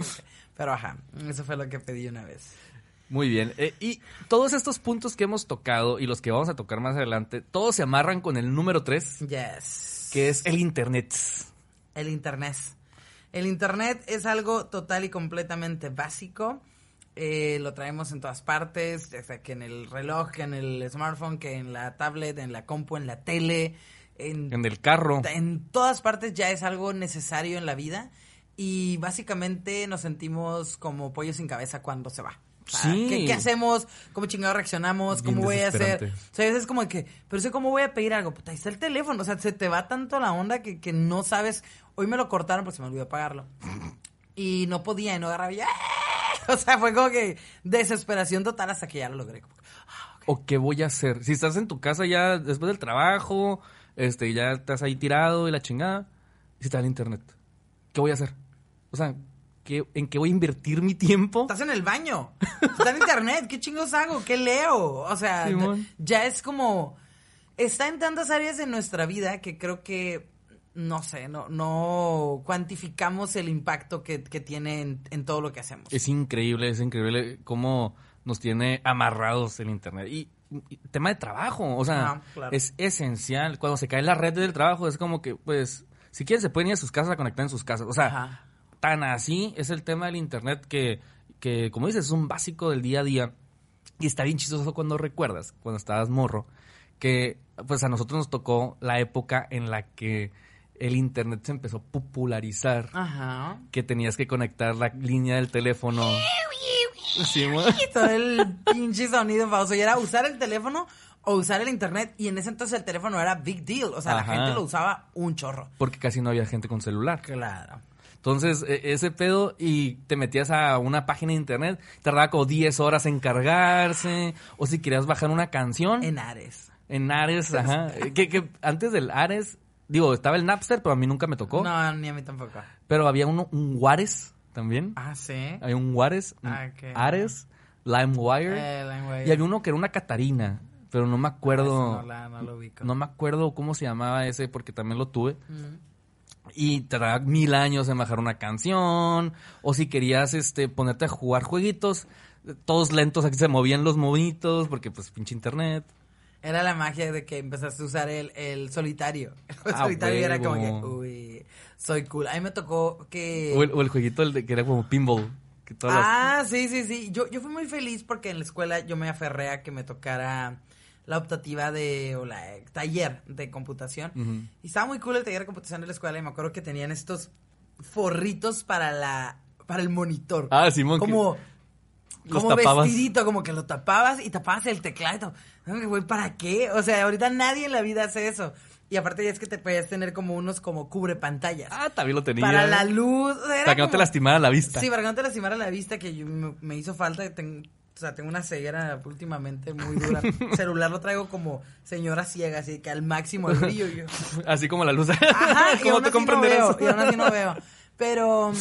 Pero ajá, eso fue lo que pedí una vez.
Muy bien. Eh, y todos estos puntos que hemos tocado y los que vamos a tocar más adelante, todos se amarran con el número 3,
Yes.
que es el Internet.
El internet. El internet es algo total y completamente básico. Eh, lo traemos en todas partes, ya sea que en el reloj, que en el smartphone, que en la tablet, en la compu, en la tele, en,
En el carro.
en todas partes ya es algo necesario en la vida y básicamente nos sentimos como pollos sin cabeza cuando se va.
Sí.
¿qué, qué hacemos? ¿Cómo chingados reaccionamos?
Bien
¿Cómo voy a hacer? O sea, a veces es como que, pero sé cómo voy a pedir algo. Puta, ahí está el teléfono. O sea, se te va tanto la onda que, que no sabes. Hoy me lo cortaron porque se me olvidó pagarlo. Y no podía y no agarraba. y ¡ah! O sea, fue como que desesperación total hasta que ya lo logré. Como ah.
¿O qué voy a hacer? Si estás en tu casa ya después del trabajo, este, ya estás ahí tirado y la chingada, y te da el internet. ¿Qué voy a hacer? O sea, ¿qué, ¿en qué voy a invertir mi tiempo?
Estás en el baño. Está en internet. ¿Qué chingos hago? ¿Qué leo? O sea,
Simón.
ya es como. Está en tantas áreas de nuestra vida que creo que. No sé, no, no cuantificamos el impacto que, que tiene en, en todo lo que hacemos.
Es increíble, es increíble cómo nos tiene amarrados el internet. Y, y tema de trabajo, o sea,
Ah, claro.
es esencial. Cuando se cae la red del trabajo, es como que, pues, si quieren se pueden ir a sus casas a conectar en sus casas. O sea,
Ajá.
Tan así es el tema del internet que, que, como dices, es un básico del día a día. Y está bien chistoso cuando recuerdas, cuando estabas morro, que pues a nosotros nos tocó la época en la que el internet se empezó a popularizar
Ajá.
que tenías que conectar la línea del teléfono. Sí,
Y todo el pinche sonido falso. Y era usar el teléfono o usar el internet. Y en ese entonces el teléfono era big deal. O sea,
Ajá.
la gente lo usaba un chorro.
porque casi no había gente con celular.
Claro.
Entonces, e- ese pedo y te metías a una página de internet, tardaba como 10 horas en cargarse, o si querías bajar una canción en,
En Ares.
Ares, ajá, que, que antes del Ares, digo, estaba el Napster, pero a mí nunca me tocó,
No, ni a mí tampoco.
pero había uno, un Juárez también,
Ah, sí.
había un Juárez,
Ah, ok.
Ares, LimeWire,
Eh, la
y había uno que era una Catarina, pero no me acuerdo,
Ah, No, la- no lo ubico.
no me acuerdo cómo se llamaba ese, porque también lo tuve.
Mm.
Y te daba mil años en bajar una canción. O si querías este ponerte a jugar jueguitos, todos lentos, aquí se movían los movitos, porque pues pinche internet.
Era la magia de que empezaste a usar el, el solitario. El
Ah,
solitario era como que, uy, soy cool. A mí me tocó que...
O el, o el jueguito el de, que era como pinball. Que todas las-
Ah, sí, sí, sí. Yo, yo fui muy feliz porque en la escuela yo me aferré a que me tocara la optativa de, o la eh, taller de computación. Y estaba muy cool el taller de computación de la escuela y me acuerdo que tenían estos forritos para la, para el monitor.
Ah, Simón,
Como,
los
como
tapabas.
vestidito, como que lo tapabas y tapabas el teclado. Güey, ¿para qué? O sea, ahorita nadie en la vida hace eso. Y aparte ya es que te podías tener como unos como cubre pantallas.
Ah, también lo tenía.
para la luz.
Para que no te lastimara la vista.
Sí, para que no te lastimara la vista, que yo- me, me hizo falta. ten- sea, tengo una ceguera últimamente muy dura. celular lo traigo como señora ciega, así que al máximo el brillo. y yo-
Así como la luz.
Ajá, y
¿Cómo
aún
te
así no veo, y aún así no veo. Pero,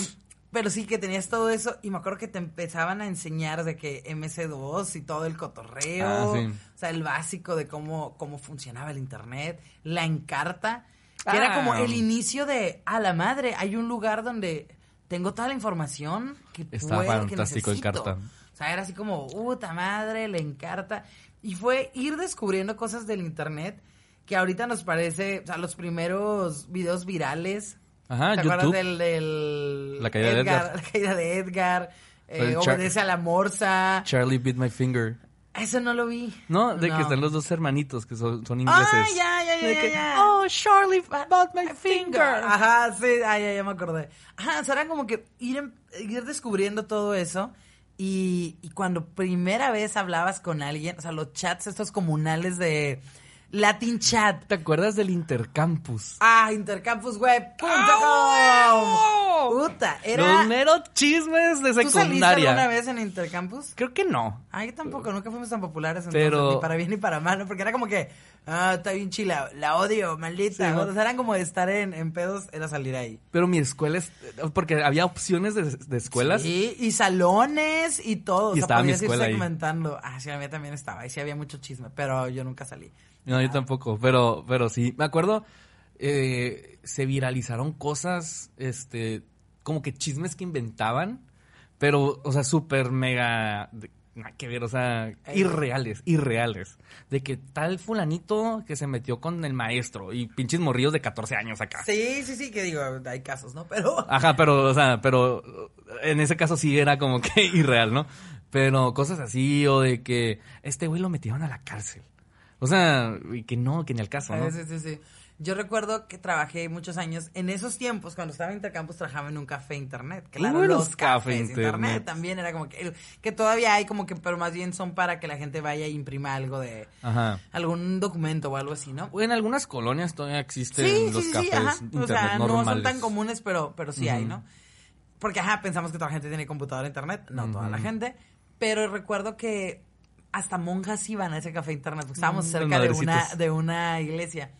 pero sí que tenías todo eso y me acuerdo que te empezaban a enseñar de que MC2 y todo el cotorreo.
Ah, sí.
O sea, el básico de cómo, cómo funcionaba el internet, la encarta, que era
Ah.
como el inicio de, a la madre, hay un lugar donde tengo toda la información que
Está
puedo, que
fantástico
necesito.
Encarta.
Sea, era así como, puta madre, le encarta. Y fue ir descubriendo cosas del internet que ahorita nos parece, o sea, los primeros videos virales.
Ajá,
¿Te acuerdas
YouTube.
del, del
La caída de Edgar.
La caída de Edgar. eh, obedece a la morsa.
Charlie Beat My Finger.
Eso no lo vi.
No, de que están los dos hermanitos que son, son ingleses.
Ah, ya, ya, ya,
De
ya,
que,
ya.
Oh, Charlie bought my finger.
Ajá, sí, ah, ya, ya me acordé. Ajá, o sea, era como que ir, em- ir descubriendo todo eso. Y, y cuando primera vez hablabas con alguien, o sea, los chats estos comunales de Latin Chat.
¿Te acuerdas del Intercampus?
Ah, intercampusweb.com.
¡Ah!
Puta, era...
Los meros chismes de
¿Tú saliste
secundaria.
alguna vez en Intercampus?
Creo que no.
Ah, yo tampoco, nunca fuimos tan populares entonces,
Pero-
ni para bien ni para mal, ¿no? Porque era como que, ah, está bien chila, la odio, maldita.
Sí,
o sea, eran como de estar en, en pedos, era salir ahí.
Pero mi escuela es... Porque había opciones de, de escuelas.
Sí, y salones y todo.
Y
o sea,
estaba mi
podías ir
escuela ahí.
segmentando. Ah, sí, la mía también estaba. Y sí había mucho chisme, pero yo nunca salí.
No, yo tampoco, pero, pero sí. Me acuerdo, eh, se viralizaron cosas, este, como que chismes que inventaban, pero, o sea, súper mega, de- nada que ver, o sea, irreales, irreales. De que tal fulanito que se metió con el maestro y pinches morrillos de 14 años acá.
Sí, sí, sí, que digo, hay casos, ¿no? Pero...
Ajá, pero, o sea, pero en ese caso sí era como que irreal, ¿no? Pero cosas así, o de que este güey lo metieron a la cárcel. O sea, que no, que ni al caso, ¿no?
Sí, sí, sí. Yo recuerdo que trabajé muchos años, en esos tiempos, cuando estaba en Intercampus, trabajaba en un café internet. Claro, los
los café
cafés internet.
internet.
también era como que, que todavía hay como que, pero más bien son para que la gente vaya e imprima algo de,
Ajá.
algún documento o algo así, ¿no?
En algunas colonias todavía existen
Sí,
los
sí, sí,
cafés
ajá.
internet
O sea, no son
normales.
tan comunes, pero, pero sí hay. ¿no? Porque, ajá, pensamos que toda la gente tiene computadora internet. No toda la gente. Pero recuerdo que hasta monjas iban a ese café internet. Porque estábamos
Mm,
cerca de una, de una iglesia.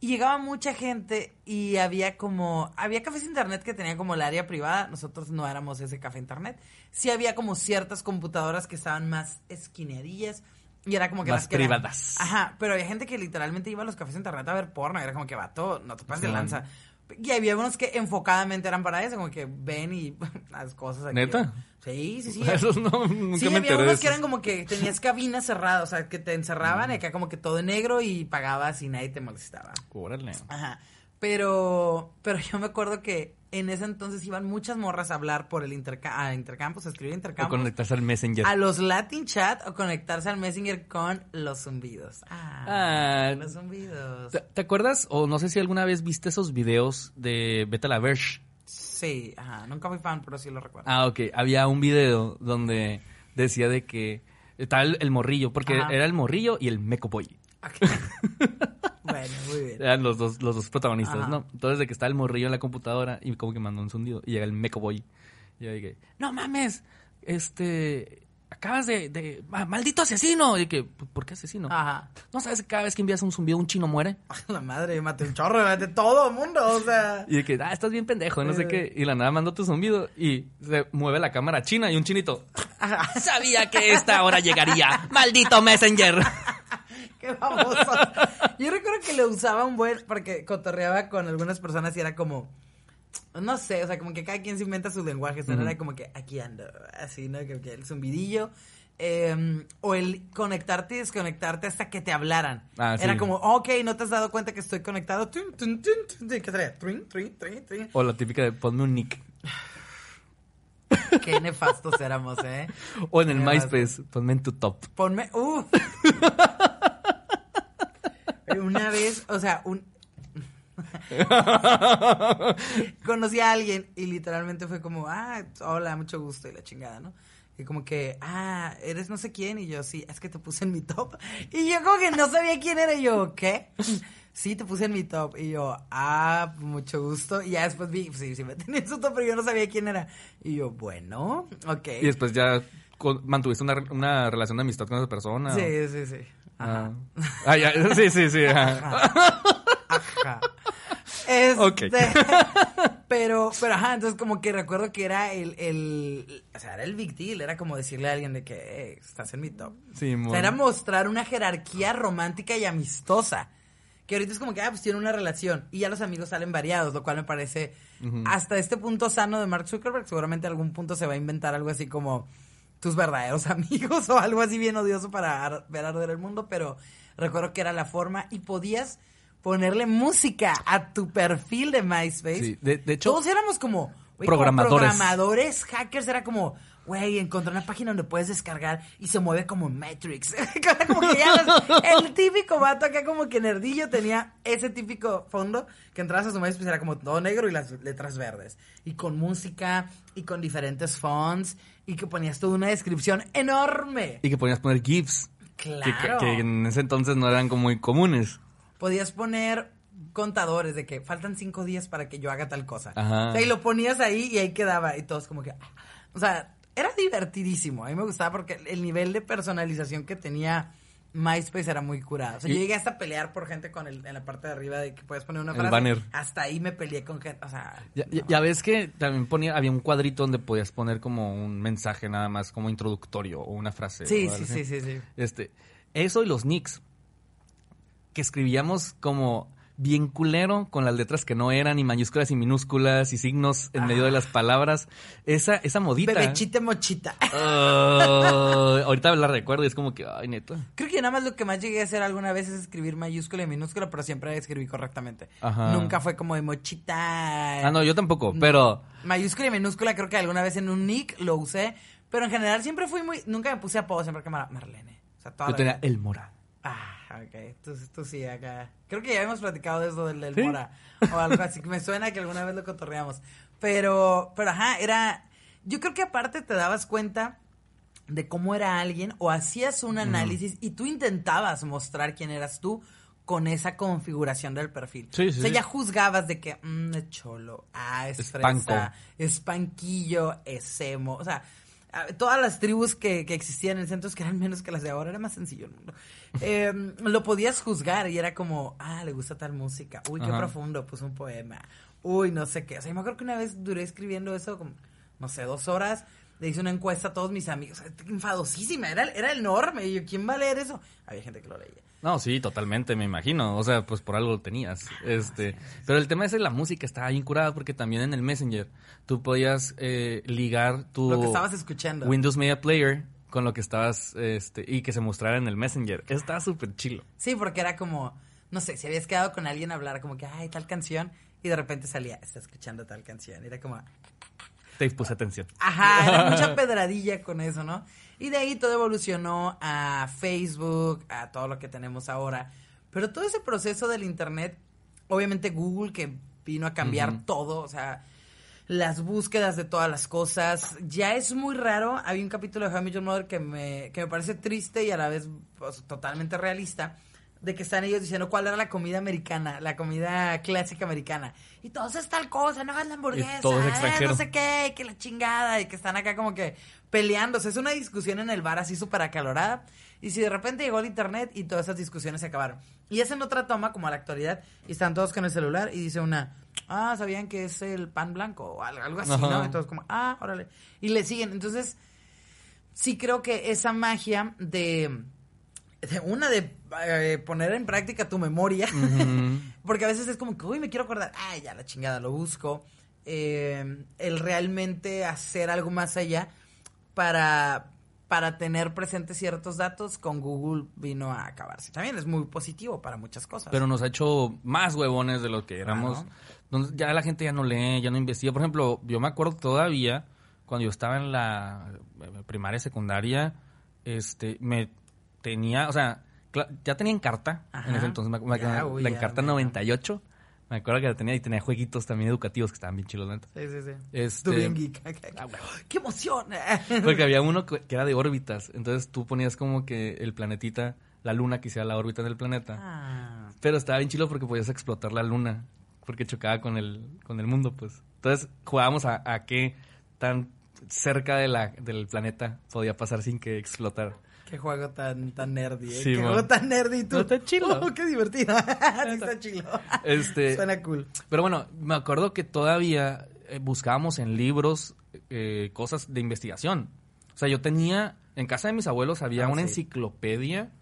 Y llegaba mucha gente y había como... Había cafés internet que tenían como el área privada. Nosotros no éramos ese café internet. Sí había como ciertas computadoras que estaban más esquineadillas. Y era como que
Más
las eran-
privadas.
Ajá, pero había gente que literalmente iba a los cafés internet a ver porno. y Era como que, vato, no te pases de
Sí.
lanza. Y había unos que enfocadamente eran para eso, como que ven y las cosas aquí.
¿Neta?
Sí, sí, sí.
Esos no, nunca
Sí,
me
había unos que eran como que tenías cabinas cerradas, o sea, que te encerraban y acá como que todo en negro y pagabas y nadie te molestaba.
Órale.
Ajá. Pero, pero yo me acuerdo que en ese entonces iban muchas morras a hablar por el interca a intercampus, a escribir
O
intercampus.
conectarse al Messenger.
A los Latin Chat o conectarse al Messenger con los zumbidos. Ah,
Ah.
los zumbidos.
¿Te, te acuerdas? O no sé si alguna vez viste esos videos de Beta la Verge.
Sí, ajá, nunca fui fan, pero sí lo recuerdo.
Ah, ok. Había un video donde decía de que estaba el, el morrillo, porque
Ajá.
era el morrillo y el Meco Boy.
Ok. bueno, muy bien.
Eran los dos, los dos protagonistas,
Ajá.
¿no? Entonces, de que está el morrillo en la computadora y como que mandó un zundido y llega el Meco Boy. Y yo dije, no mames, este, acabas de, de, "Ma- maldito asesino. Y que, ¿por qué asesino?
Ajá.
¿No sabes que cada vez que envías un zumbido un chino muere?
La madre, mate un chorro de todo el mundo, o sea.
Y de que, ah, estás bien pendejo, no sé
Eh.
qué. Y la nada mandó tu zumbido y se mueve la cámara china y un chinito. Sabía que esta hora llegaría. ¡Maldito Messenger!
Qué famoso. Yo recuerdo que le usaba un buen, porque cotorreaba con algunas personas y era como, no sé, o sea, como que cada quien se inventa sus lenguajes, ¿no?
Ujú.
Era como que aquí ando, así, ¿no? Que, que el zumbidillo. em, o el conectarte y desconectarte hasta que te hablaran.
Ah,
Era como, ok, no te has dado cuenta que estoy conectado. ¿Qué trin.
O la típica de ponme un nick.
Qué nefastos éramos, ¿eh?
O en el MySpace, ponme en tu top.
Ponme. ¡Uh! Una vez, o sea, un. Conocí a alguien y literalmente fue como, ah, hola, mucho gusto y la chingada, ¿no? Y como que, ah, eres no sé quién. Y yo, sí, es que te puse en mi top. Y yo como que no sabía quién era. Y yo, ¿qué? Sí, te puse en mi top. Y yo, ah, mucho gusto. Y ya después vi, sí, sí me tenía en su top, pero yo no sabía quién era. Y yo, bueno, ok.
Y después ya mantuviste una, una relación de amistad con esa persona.
Sí,
o-
sí, sí.
Ah,
Ajá.
Ah, ya, sí, sí, sí. ajá.
Ajá. Este,
Ok.
Pero, pero ajá, entonces como que recuerdo que era el, el, o sea, era el big deal, era como decirle a alguien de que, "Eh, estás en mi top.
Sí,
O sea, era mostrar una jerarquía romántica y amistosa. Que ahorita es como que, ah, pues tiene una relación. Y ya los amigos salen variados, lo cual me parece hasta este punto sano de Mark Zuckerberg. Seguramente algún punto se va a inventar algo así como tus verdaderos amigos o algo así bien odioso para ar- ver arder el mundo. Pero recuerdo que era la forma y podías ponerle música a tu perfil de MySpace.
Sí, de- de hecho-
todos éramos como,
Programadores.
programadores, hackers, era como, güey, encontré una página donde puedes descargar y se mueve como en Matrix. como que ya los- el típico vato acá como que nerdillo tenía ese típico fondo que entrabas a su MySpace era como todo negro y las letras verdes. Y con música y con diferentes fonts y que ponías toda una descripción enorme.
Y que podías poner GIFs. Que,
Claro.
que en ese entonces no eran como muy comunes.
Podías poner contadores de que faltan cinco días para que yo haga tal cosa.
Ajá.
O sea, y lo ponías ahí y ahí quedaba. Y todos como que... ah. O sea, era divertidísimo. A mí me gustaba porque el nivel de personalización que tenía MySpace era muy curado. O sea,
Y-
yo llegué hasta a pelear por gente con el, en la parte de arriba de que puedes poner una
El
frase.
banner.
Hasta ahí me peleé con gente. O sea...
Ya, ya-
no.
ya ves que también ponía, había un cuadrito donde podías poner como un mensaje nada más, como introductorio o una frase.
Sí, sí, sí, sí.
Este, eso y los nicks. Que escribíamos como bien culero, con las letras que no eran, y mayúsculas y minúsculas, y signos en medio de las palabras. Esa, esa modita.
Bebechite mochita.
Ah, ahorita la recuerdo y es como que, ay, neta.
Creo que nada más lo que más llegué a hacer alguna vez es escribir mayúscula y minúscula, pero siempre escribí correctamente.
Ajá.
Nunca fue como de mochita.
Ah, no, yo tampoco, pero...
Mayúscula y minúscula creo que alguna vez en un nick lo usé, pero en general siempre fui muy... Nunca me puse apodo, siempre que Mar- Marlene. O sea, toda
Yo tenía el mora.
Ah, ok. Tú, tú sí, acá. Creo que ya hemos platicado de eso del, del
¿Sí?
Mora o algo así. Me suena que alguna vez lo cotorreamos. Pero, pero ajá, era... Yo creo que aparte te dabas cuenta de cómo era alguien o hacías un análisis y tú intentabas mostrar quién eras tú con esa configuración del perfil.
Sí,
o
sí,
sea,
sí.
ya juzgabas de que, mm, es cholo, ah, es
Es
fresa,
panco.
es panquillo, es emo. O sea, todas las tribus que, que existían en centros que eran menos que las de ahora, era más sencillo el mundo. Eh, lo podías juzgar y era como, ah, le gusta tal música. Uy, qué
Ajá.
profundo, puso un poema. Uy, no sé qué. O sea, yo me acuerdo que una vez duré escribiendo eso como, no sé, dos horas. Le hice una encuesta a todos mis amigos. Enfadosísima, era, era enorme. Y yo, ¿quién va a leer eso? Había gente que lo leía.
No, sí, totalmente, me imagino. O sea, pues por algo lo tenías. Este, pero el tema es que la música estaba bien curada porque también en el Messenger tú podías eh, ligar tu
Lo que estabas escuchando.
Windows Media Player con lo que estabas este y que se mostrara en el Messenger. Estaba súper chilo.
Sí, porque era como, no sé, si habías quedado con alguien a hablar como que, ay, tal canción, y de repente salía, está escuchando tal canción. Era como,
Te puse atención.
ajá, era mucha pedradilla con eso, ¿no? Y de ahí todo evolucionó a Facebook, a todo lo que tenemos ahora. Pero todo ese proceso del Internet, obviamente Google que vino a cambiar todo, o sea, las búsquedas de todas las cosas. Ya es muy raro. Había un capítulo de How I Met Your Mother que me, que me parece triste y a la vez pues, totalmente realista. De que están ellos diciendo cuál era la comida americana, la comida clásica americana. Y todos es tal cosa, no hagas la hamburguesa,
todo es
eh, no sé qué, que la chingada, y que están acá como que peleándose. Es una discusión en el bar así súper acalorada. Y si de repente llegó el internet y todas esas discusiones se acabaron. Y hacen otra toma como a la actualidad y están todos con el celular y dice una, ah, ¿sabían que es el pan blanco? O algo, algo así,
Ajá.
¿no? Y todos como, ah, órale. Y le siguen. Entonces, sí creo que esa magia de, de una de eh, poner en práctica tu memoria, porque a veces es como que, uy, me quiero acordar, ay, ya la chingada, lo busco. Eh, el realmente hacer algo más allá para para tener presentes ciertos datos, con Google vino a acabarse. También es muy positivo para muchas cosas.
Pero nos ha hecho más huevones de lo que éramos. ya la gente ya no lee, ya no investiga. Por ejemplo, yo me acuerdo todavía, cuando yo estaba en la primaria, secundaria, este, me tenía, o sea, ya tenía Encarta en ese entonces, me, la Encarta 98. Me acuerdo que la tenía y tenía jueguitos también educativos que estaban bien chilos,
¿no? Sí, sí, sí.
Este,
tú bien geek. Ah, ¡Qué emoción!
Porque había uno que era de órbitas. Entonces tú ponías como que el planetita, la luna que hiciera la órbita del planeta. Ah. Pero estaba bien chilo porque podías explotar la luna. Porque chocaba con el, con el mundo, pues. Entonces jugábamos a, a qué tan cerca de la, del planeta podía pasar sin que explotara.
Qué juego tan, tan nerdy, ¿eh? qué juego tan nerdy tú.
está chilo.
Oh, qué divertido. sí, está chilo.
Este,
Suena cool.
Pero bueno, me acuerdo que todavía eh, buscábamos en libros eh, cosas de investigación. O sea, yo tenía, en casa de mis abuelos había ah, una enciclopedia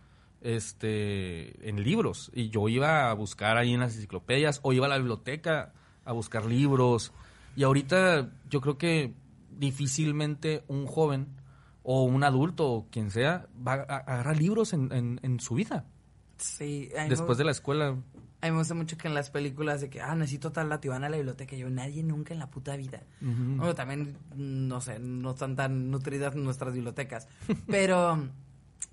este, en libros. Y yo iba a buscar ahí en las enciclopedias o iba a la biblioteca a buscar libros. Y ahorita yo creo que difícilmente un joven o un adulto o quien sea va a agarrar libros en, en, su vida.
Sí.
Después de la escuela.
A mí me gusta mucho que en las películas de que, ah, necesito tal la a la biblioteca. Yo, nadie nunca en la puta vida. También, no sé, no están tan nutridas nuestras bibliotecas. Pero,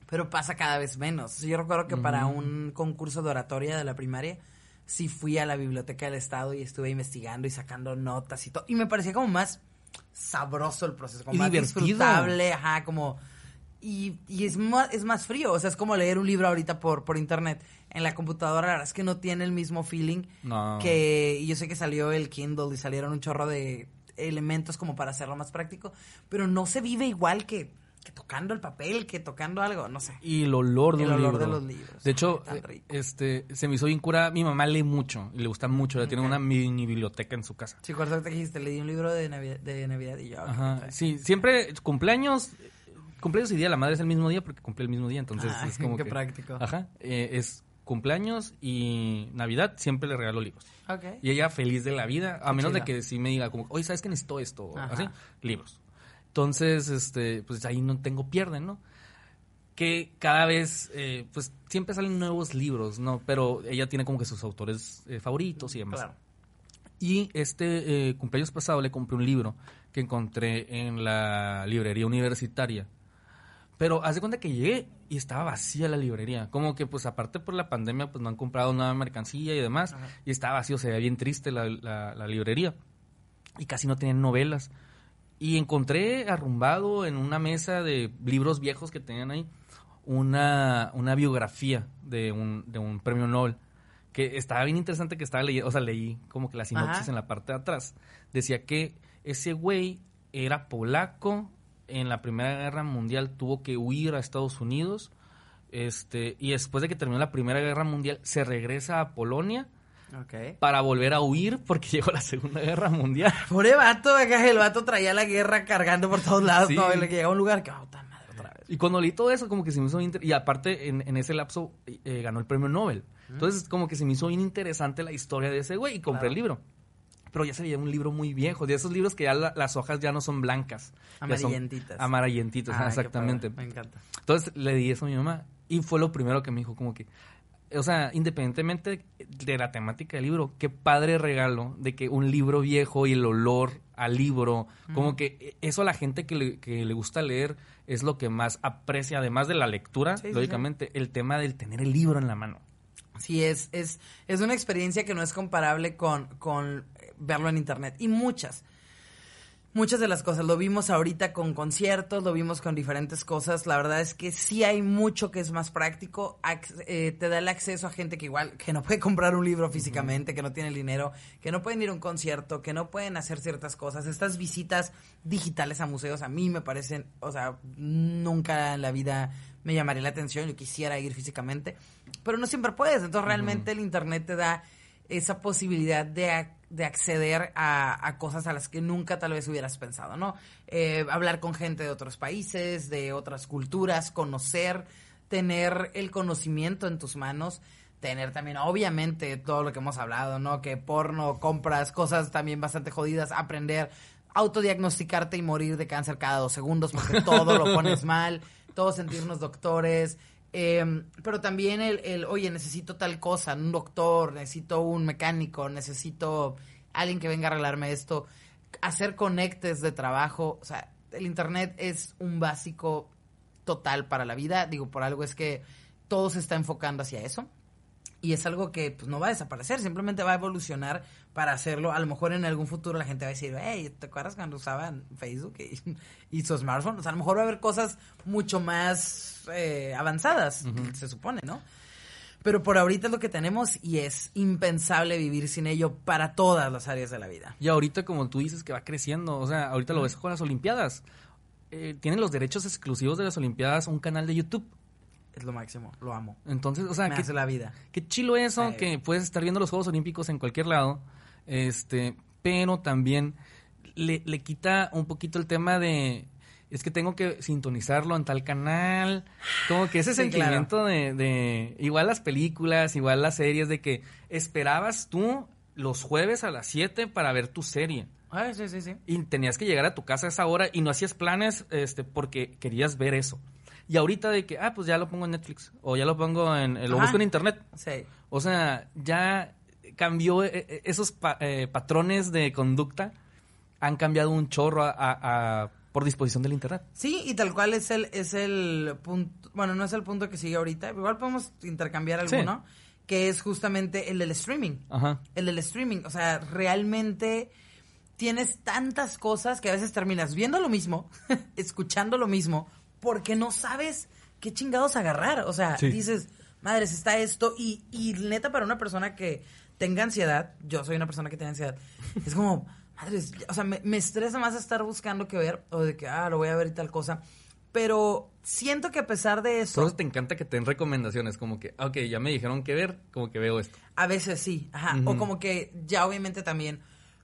pero pasa cada vez menos. Yo recuerdo que para un concurso de oratoria de la primaria, sí fui a la biblioteca del estado y estuve investigando y sacando notas y todo. Y me parecía como más sabroso el proceso, como más disfrutable, ajá, como... Y, y es, más, es más frío, o sea, es como leer un libro ahorita por, por internet. En la computadora, la verdad es que no tiene el mismo feeling que... Y yo sé que salió el Kindle y salieron un chorro de elementos como para hacerlo más práctico, pero no se vive igual que que tocando el papel, que tocando algo, no sé.
Y el olor de
el
olor
de los libros.
De hecho, este, se me hizo bien cura. Mi mamá lee mucho y le gusta mucho. Tiene una mini biblioteca en su casa.
Sí, cuando te dijiste, leí un libro de Navidad, de Navidad y yo.
Ajá. Sí, siempre cumpleaños, cumpleaños y día la madre es el mismo día porque cumple el mismo día, entonces ah, es como
qué
que,
práctico.
Ajá. Eh, es cumpleaños y Navidad siempre le regalo libros.
Okay.
Y ella feliz de la vida, a menos de que sí me diga como, oye, ¿sabes que necesito esto? Así, libros. Entonces, este, pues ahí no tengo pierde, ¿no? Que cada vez, eh, pues siempre salen nuevos libros, ¿no? Pero ella tiene como que sus autores eh, favoritos y demás. Y este eh, cumpleaños pasado le compré un libro que encontré en la librería universitaria. Pero hace cuenta que llegué y estaba vacía la librería. Como que, pues, aparte por la pandemia, pues no han comprado nueva mercancía y demás. Y estaba vacío, se veía bien triste la, la librería. Y casi no tenían novelas. Y encontré arrumbado en una mesa de libros viejos que tenían ahí una, una biografía de un, de un premio Nobel que estaba bien interesante que estaba leyendo, o sea, leí como que la sinopsis en la parte de atrás. Decía que ese güey era polaco, en la Primera Guerra Mundial tuvo que huir a Estados Unidos, este, y después de que terminó la Primera Guerra Mundial se regresa a Polonia para volver a huir porque llegó la Segunda Guerra Mundial.
Pobre vato, el vato traía la guerra cargando por todos lados, no, le llegaba a un lugar que, oh, madre, otra vez.
Y cuando leí todo eso, como que se me hizo Y aparte, en, ese lapso, eh, ganó el premio Nobel. Entonces, como que se me hizo bien interesante la historia de ese güey y compré el libro. Pero ya se veía un libro muy viejo, de esos libros que ya las hojas ya no son blancas.
Amarillentitas.
amarillentitas, ah, exactamente.
Me encanta.
Entonces le di eso a mi mamá y fue lo primero que me dijo, como que, o sea, independientemente de la temática del libro, qué padre regalo de que un libro viejo y el olor al libro, como que eso a la gente que le, que le, gusta leer es lo que más aprecia, además de la lectura, lógicamente, el tema del tener el libro en la mano.
Sí, es, es, es una experiencia que no es comparable con, con verlo en internet. Y muchas, muchas de las cosas. Lo vimos ahorita con conciertos, lo vimos con diferentes cosas. La verdad es que sí hay mucho que es más práctico. Eh, te da el acceso a gente que igual, que no puede comprar un libro físicamente, que no tiene el dinero, que no pueden ir a un concierto, que no pueden hacer ciertas cosas. Estas visitas digitales a museos a mí me parecen, o sea, nunca en la vida me llamaría la atención. Yo quisiera ir físicamente, pero no siempre puedes. Entonces realmente el Internet te da esa posibilidad de, de acceder a, cosas a las que nunca tal vez hubieras pensado, ¿no? Eh, hablar con gente de otros países, de otras culturas, conocer, tener el conocimiento en tus manos, tener también, obviamente, todo lo que hemos hablado, ¿no? Que porno, compras, cosas también bastante jodidas, aprender autodiagnosticarte y morir de cáncer cada dos segundos porque todo lo pones mal, todos sentirnos doctores. Eh, pero también el, el, oye, necesito tal cosa, un doctor, necesito un mecánico, necesito alguien que venga a arreglarme esto, hacer conectes de trabajo, o sea, el internet es un básico total para la vida, digo, por algo es que todo se está enfocando hacia eso y es algo que pues no va a desaparecer, simplemente va a evolucionar para hacerlo. A lo mejor en algún futuro la gente va a decir, hey, ¿te acuerdas cuando usaban Facebook y, y su smartphone? O sea, a lo mejor va a haber cosas mucho más eh, avanzadas, se supone, ¿no? Pero por ahorita es lo que tenemos y es impensable vivir sin ello para todas las áreas de la vida.
Y ahorita, como tú dices, que va creciendo, o sea, ahorita lo ves con las Olimpiadas. Eh, tienen los derechos exclusivos de las Olimpiadas un canal de YouTube.
Es lo máximo, lo amo.
Entonces, o sea,
Me
qué,
hace la vida.
qué chilo eso, que puedes estar viendo los Juegos Olímpicos en cualquier lado, este, pero también le, le quita un poquito el tema de, es que tengo que sintonizarlo en tal canal, como que ese
Sí,
sentimiento de, de, igual las películas, igual las series, de que esperabas tú los jueves a las 7 para ver tu serie.
Ay, sí, sí, sí.
Y tenías que llegar a tu casa a esa hora y no hacías planes este, porque querías ver eso. Y ahorita de que, ah, pues ya lo pongo en Netflix o ya lo pongo en, eh, lo
Ajá.
busco en internet.
Sí.
O sea, ya cambió eh, eh, esos pa- eh, patrones de conducta, han cambiado un chorro a- a- a- por disposición del internet.
Sí, y tal cual es el, es el punto, bueno, no es el punto que sigue ahorita, igual podemos intercambiar
Sí.
alguno, que es justamente el del streaming.
Ajá.
El del streaming, o sea, realmente tienes tantas cosas que a veces terminas viendo lo mismo, escuchando lo mismo, porque no sabes qué chingados agarrar. O sea,
Sí.
dices, madres, está esto, y, y neta para una persona que tenga ansiedad, yo soy una persona que tiene ansiedad, es como, madres, o sea, me, me estresa más estar buscando qué ver, o de que, ah, lo voy a ver y tal cosa. Pero siento que a pesar de eso...
Por eso te encanta que te den recomendaciones, como que, ok, ya me dijeron qué ver, como que veo esto.
A veces sí, ajá. O como que ya obviamente también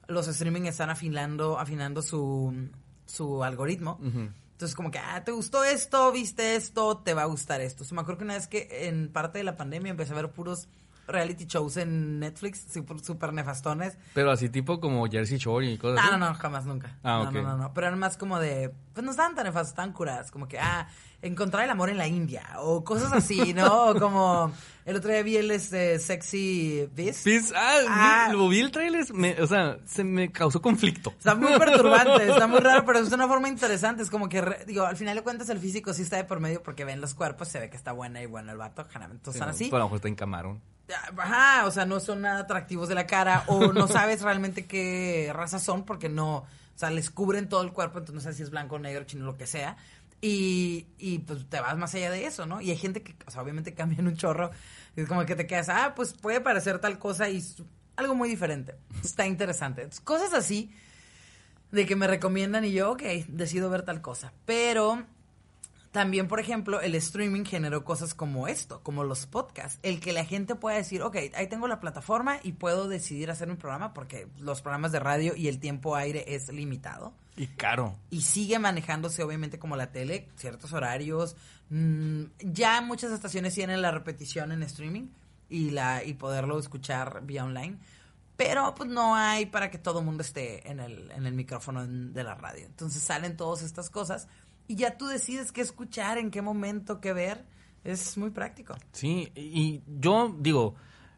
los streaming están afinando, afinando su, su algoritmo.
Ujú.
Entonces como que, ah, ¿te gustó esto? ¿Viste esto? ¿Te va a gustar esto? O sea, me acuerdo que una vez que en parte de la pandemia empecé a ver puros reality shows en Netflix, súper super nefastones.
Pero así tipo como Jersey Shore y cosas
No,
así.
no, no, jamás, nunca.
Ah,
no, no, no, no. Pero eran más como de, pues no estaban tan nefastos, tan curadas. Como que, ah, encontrar el amor en la India. O cosas así, ¿no? O como, el otro día vi el este, Sexy Beast.
Pis- ah,
Ah.
vi- lo vi el trailer, me- o sea, se me causó conflicto.
Está muy perturbante, está muy raro, pero es una forma interesante. Es como que, re- digo, al final de cuentas el físico sí está de por medio porque ven los cuerpos, se ve que está buena y bueno el vato, generalmente
Sí,
son así.
pero a lo mejor está en camarón.
Ajá, o sea, no son nada atractivos de la cara o no sabes realmente qué raza son porque no, o sea, les cubren todo el cuerpo, entonces no sabes si es blanco, negro, chino, lo que sea. Y, y pues te vas más allá de eso, ¿no? Y hay gente que, o sea, obviamente cambian un chorro. Y es como que te quedas, ah, pues puede parecer tal cosa y es algo muy diferente. Está interesante. Entonces, cosas así de que me recomiendan y yo, ok, decido ver tal cosa. Pero también, por ejemplo, el streaming generó cosas como esto, como los podcasts. El que la gente pueda decir, ok, ahí tengo la plataforma y puedo decidir hacer un programa porque los programas de radio y el tiempo aire es limitado.
Y caro.
Y sigue manejándose obviamente como la tele, ciertos horarios. Mm, ya muchas estaciones tienen la repetición en streaming y, la, y poderlo escuchar vía online. Pero pues no hay para que todo el mundo esté en el, en el micrófono de la radio. Entonces salen todas estas cosas y ya tú decides qué escuchar, en qué momento, qué ver. Es muy práctico.
Sí, y yo digo,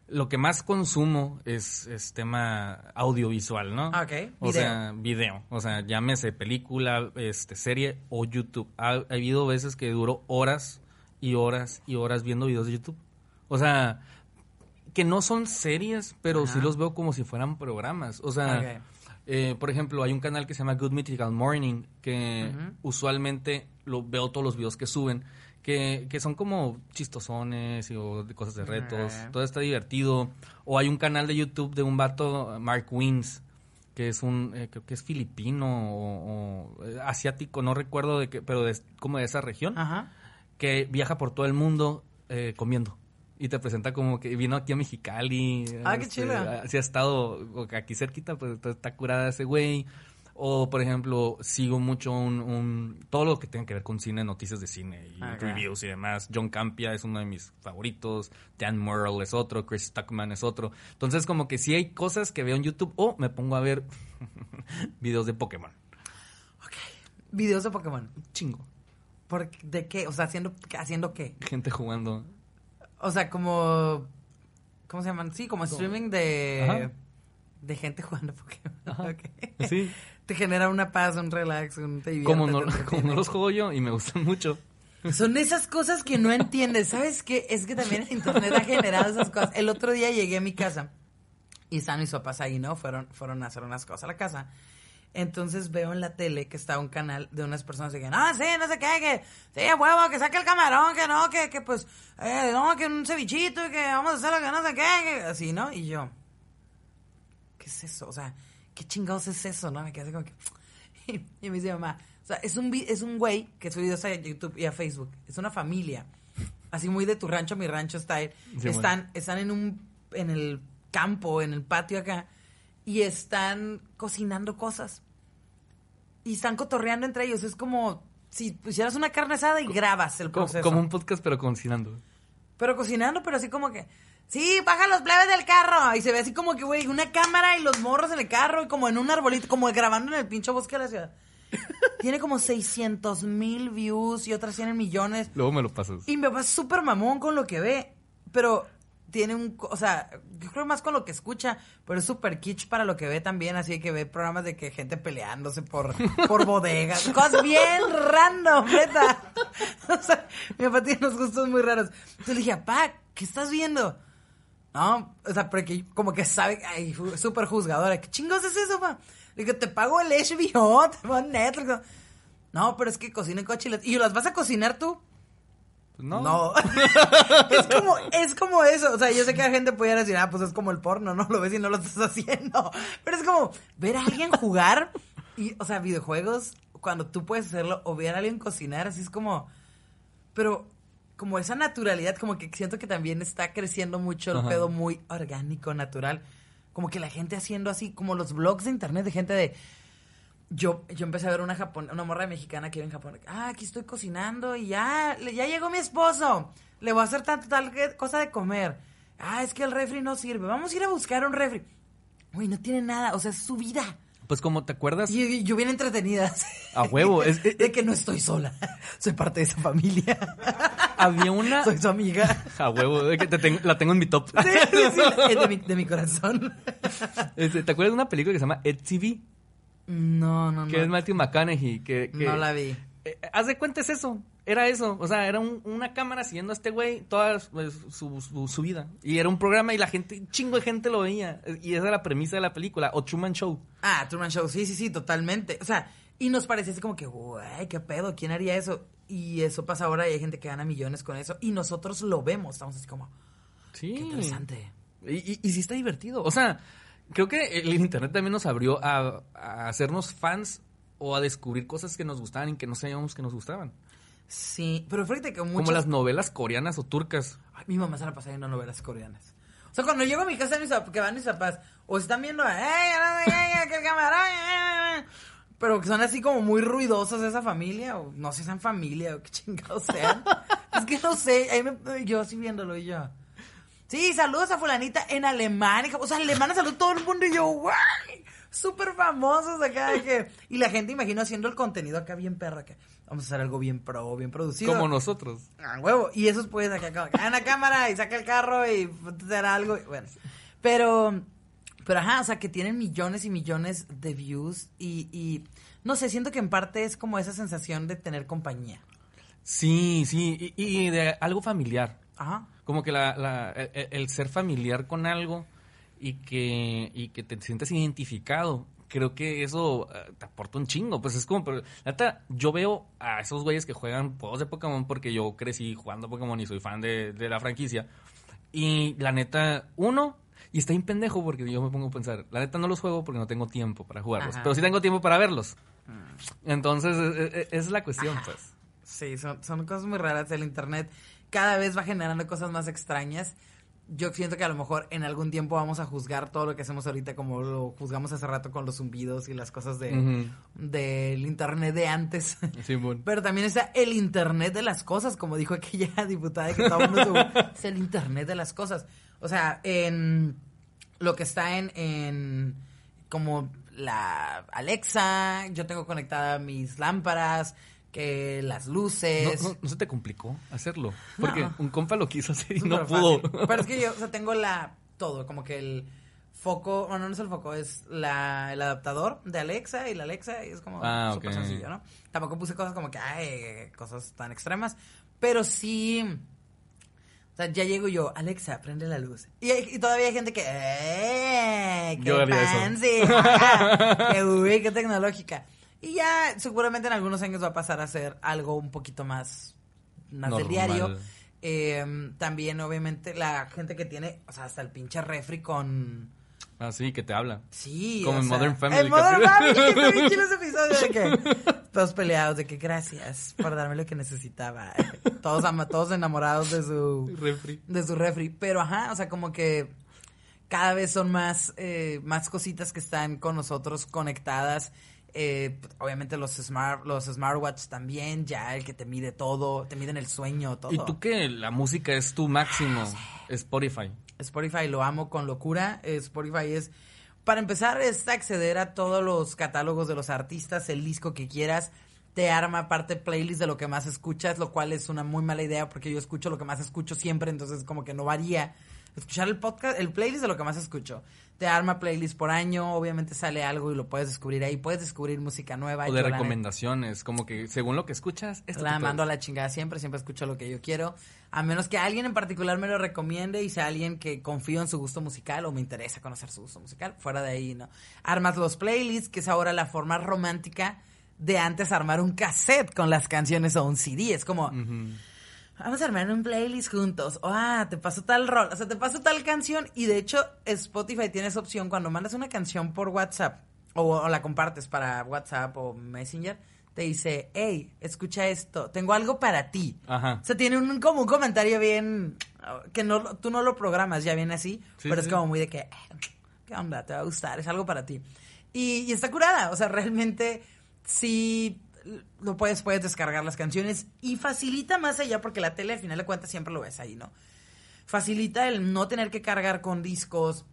lo que más consumo es, es tema audiovisual, ¿no?
Ah, ok,
O
video.
sea, video. O sea, llámese película, este, serie o YouTube. Ha, ha habido veces que duró horas y horas y horas viendo videos de YouTube. O sea, que no son series, pero sí los veo como si fueran programas. O sea. Eh, por ejemplo, hay un canal que se llama Good Mythical Morning, que usualmente lo veo todos los videos que suben, que, que son como chistosones y, o de cosas de retos, todo está divertido. O hay un canal de YouTube de un vato, Mark Wins, que es un, eh, creo que es filipino o, o, eh, asiático, no recuerdo de qué, pero de, como de esa región, que viaja por todo el mundo eh, comiendo. Y te presenta como que vino aquí a Mexicali.
Ah, qué
este,
chido.
Si ha estado aquí cerquita, pues está curada ese güey. O, por ejemplo, sigo mucho un, un- todo lo que tenga que ver con cine, noticias de cine y
Ok.
reviews y demás. John Campia es uno de mis favoritos. Dan Murrell es otro. Chris Tuckman es otro. Entonces, como que sí hay cosas que veo en YouTube o me pongo a ver videos de Pokémon.
videos de Pokémon.
Chingo.
¿Por, ¿De qué? O sea, ¿haciendo, ¿haciendo qué?
Gente jugando.
O sea, como... ¿Cómo se llaman? Sí, como streaming de...
Ajá.
De gente jugando Pokémon.
Ajá.
Ok.
Sí.
Te genera una paz, un relax, un te
Como no,
te
como no los juego yo y me gustan mucho.
Son esas cosas que no entiendes. ¿Sabes qué? Es que también el internet ha generado esas cosas. El otro día llegué a mi casa y están mis papás ahí, ¿no? Fueron, fueron a hacer unas cosas a la casa. Entonces veo en la tele que está un canal de unas personas que dicen, ah, sí, no sé qué, que, sí, huevo, que saque el camarón, que no, que, que pues, eh, no, que un cevichito, y que vamos a hacer lo que no sé qué, que, así, ¿no? Y yo, ¿qué es eso? O sea, ¿qué chingados es eso, no? Me quedé así como que, y me dice mamá, o sea, es un, es un güey que sube videos a YouTube y a Facebook, es una familia, así muy de tu rancho, mi rancho style,
Sí,
están, están en un, en el campo, en el patio acá, y están cocinando cosas. Y están cotorreando entre ellos. Es como si pusieras una carne asada y grabas el proceso.
como un podcast, pero cocinando.
Pero cocinando, pero así como que... Sí, baja los plebes del carro. Y se ve así como que, güey, una cámara y los morros en el carro y como en un arbolito, como grabando en el pinche bosque de la ciudad. Tiene como 600 mil views y otras tienen millones.
Luego me lo pasas.
Y mi papá es súper mamón con lo que ve, pero tiene un, o sea, yo creo más con lo que escucha, pero es súper kitsch para lo que ve también, así que ve programas de que gente peleándose por, por bodegas, cosas bien random, neta. O sea, mi papá tiene unos gustos muy raros. Entonces le dije, papá, ¿qué estás viendo? No, o sea, porque como que sabe, ay, súper juzgadora, ¿qué chingos es eso, pa? Le digo, te pago el HBO, te pago Netflix. No, pero es que cocinen cochilas. ¿Y las vas a cocinar tú?
Pues no.
No. es como, es como eso. O sea, yo sé que la gente pudiera decir, ah, pues es como el porno, ¿no? Lo ves y no lo estás haciendo. Pero es como ver a alguien jugar y, o sea, videojuegos, cuando tú puedes hacerlo, o ver a alguien cocinar, así es como. Pero como esa naturalidad, como que siento que también está creciendo mucho el
Ajá.
pedo muy orgánico, natural. Como que la gente haciendo así, como los blogs de internet de gente de yo, yo empecé a ver una japon una morra mexicana que vive en Japón. Ah, aquí estoy cocinando y ya, ya llegó mi esposo. Le voy a hacer tal que- cosa de comer. Ah, es que el refri no sirve. Vamos a ir a buscar un refri. Uy, no tiene nada, o sea, es su vida.
Pues como te acuerdas,
Y, y yo bien entretenida.
a huevo. Es, es-
de que no estoy sola. Soy parte de esa familia.
había una.
Soy su amiga.
A huevo, de que te tengo- la tengo en mi top.
Sí, sí, sí, es de mi, de mi corazón.
Este, ¿Te acuerdas de una película que se llama Ed TV?
No, no, no.
Que es Matthew McConaughey. Que, que-
No la vi.
Eh, haz de cuenta es eso. Era eso. O sea, era un- una cámara siguiendo a este güey toda pues, su, su- su vida. Y era un programa y la gente, un chingo de gente lo veía. Y esa es la premisa de la película. O Truman Show.
Ah, Truman Show, sí, sí, sí, totalmente. O sea, y nos parecía así como que, güey, qué pedo, ¿quién haría eso? Y eso pasa ahora y hay gente que gana millones con eso. Y nosotros lo vemos, estamos así como,
Sí.
qué interesante.
Y, y, y sí está divertido. O sea, creo que el internet también nos abrió a, a hacernos fans o a descubrir cosas que nos gustaban y que no sabíamos que nos gustaban.
Sí, pero fíjate que muchas...
Como las novelas coreanas o turcas.
Ay, mi mamá se la pasa viendo novelas coreanas. O sea, cuando llego a mi casa, mis, que van mis papás, o están viendo, ¡ay, ay, ay, ay, que el camarón! ay, ay", Pero que son así como muy ruidosos esa familia, o no sé si sean familia, o qué chingados sean. es que no sé, ahí me- yo así viéndolo y yo. Sí, saludos a fulanita en Alemania. O sea, alemana saluda a todo el mundo y yo, ¡guay! Súper famosos acá. que- y la gente, imagino, haciendo el contenido acá bien perra. Que vamos a hacer algo bien pro, bien producido.
Como nosotros.
A huevo. Y esos pueden acá, acá, acá en la cámara y saca el carro y hacer algo. Bueno, pero, pero ajá, o sea, que tienen millones y millones de views y, y no sé, siento que en parte es como esa sensación de tener compañía.
Sí, sí. Y, y de algo familiar.
Ajá.
Como que la, la- el, el ser familiar con algo y que, y que te sientas identificado. Creo que eso eh, te aporta un chingo. Pues es como, pero, la neta, yo veo a esos güeyes que juegan juegos de Pokémon porque yo crecí jugando Pokémon y soy fan de, de la franquicia. Y la neta, uno, y está bien pendejo porque yo me pongo a pensar, la neta no los juego porque no tengo tiempo para jugarlos,
Ajá.
pero sí tengo tiempo para verlos. Entonces, eh, eh, es la cuestión, pues.
Sí, son, son cosas muy raras. El internet cada vez va generando cosas más extrañas. Yo siento que a lo mejor en algún tiempo vamos a juzgar todo lo que hacemos ahorita como lo juzgamos hace rato con los zumbidos y las cosas de del internet de antes. Pero también está el internet de las cosas, como dijo aquella diputada que todo el mundo sube. es el internet de las cosas. O sea, en lo que está en, en como la Alexa, yo tengo conectada mis lámparas, que las luces.
No, no, se te complicó hacerlo. Porque
No.
un compa lo quiso hacer y no pudo.
fácil. Pero es que yo, o sea, tengo la, todo, como que el foco, bueno, no es el foco, es la, el adaptador de Alexa y la Alexa y es como
Ah,
súper sencillo, ¿no? Tampoco puse cosas como que, ay, cosas tan extremas, pero sí, o sea, ya llego yo, Alexa, prende la luz. Y, hay- y todavía hay gente que, ¡eh! ¡Qué fancy! ajá, ¡Qué uy, qué tecnológica! Y ya, seguramente en algunos años va a pasar a ser algo un poquito más, más del diario. Eh, también, obviamente, la gente que tiene, o sea, hasta el pinche refri con...
Ah, sí, que te habla.
Sí,
Como en
sea,
Modern Family,
En Modern Family, que ese episodio de que todos peleados, de que gracias por darme lo que necesitaba. Todos, ama- todos enamorados de su
Refri.
de su refri. Pero ajá, o sea, como que cada vez son más, eh, más cositas que están con nosotros conectadas. Eh, obviamente los smart, los smartwatch también, ya el que te mide todo, te miden el sueño, todo.
Y tú que la música es tu máximo. Spotify.
Spotify lo amo con locura. Spotify es, para empezar, es acceder a todos los catálogos de los artistas, el disco que quieras. Te arma aparte playlist de lo que más escuchas, lo cual es una muy mala idea porque yo escucho lo que más escucho siempre, entonces como que no varía. Escuchar el podcast, el playlist de lo que más escucho. Te arma playlist por año, obviamente sale algo y lo puedes descubrir ahí. Puedes descubrir música nueva.
O de recomendaciones. Como que según lo que escuchas, esto
la mando a la chingada siempre, siempre escucho lo que yo quiero. A menos que alguien en particular me lo recomiende y sea alguien que confío en su gusto musical o me interesa conocer su gusto musical. Fuera de ahí, no. Armas los playlists, que es ahora la forma romántica de antes armar un cassette con las canciones o un CD. Es como. Vamos a armar un playlist juntos. O, ah, te paso tal rol, o sea, te paso tal canción. Y de hecho, Spotify tiene esa opción cuando mandas una canción por WhatsApp o, o la compartes para WhatsApp o Messenger. Te dice, hey, escucha esto, tengo algo para ti.
Ajá.
O sea, tiene un, como un comentario bien, que no, tú no lo programas, ya viene así,
Sí,
pero
sí.
es como muy de que, "Eh, ¿qué onda? Te va a gustar, es algo para ti. Y, y está curada, o sea, realmente sí lo puedes, puedes descargar las canciones y facilita más allá porque la tele al final de cuentas siempre lo ves ahí, ¿no? Facilita el no tener que cargar con discos,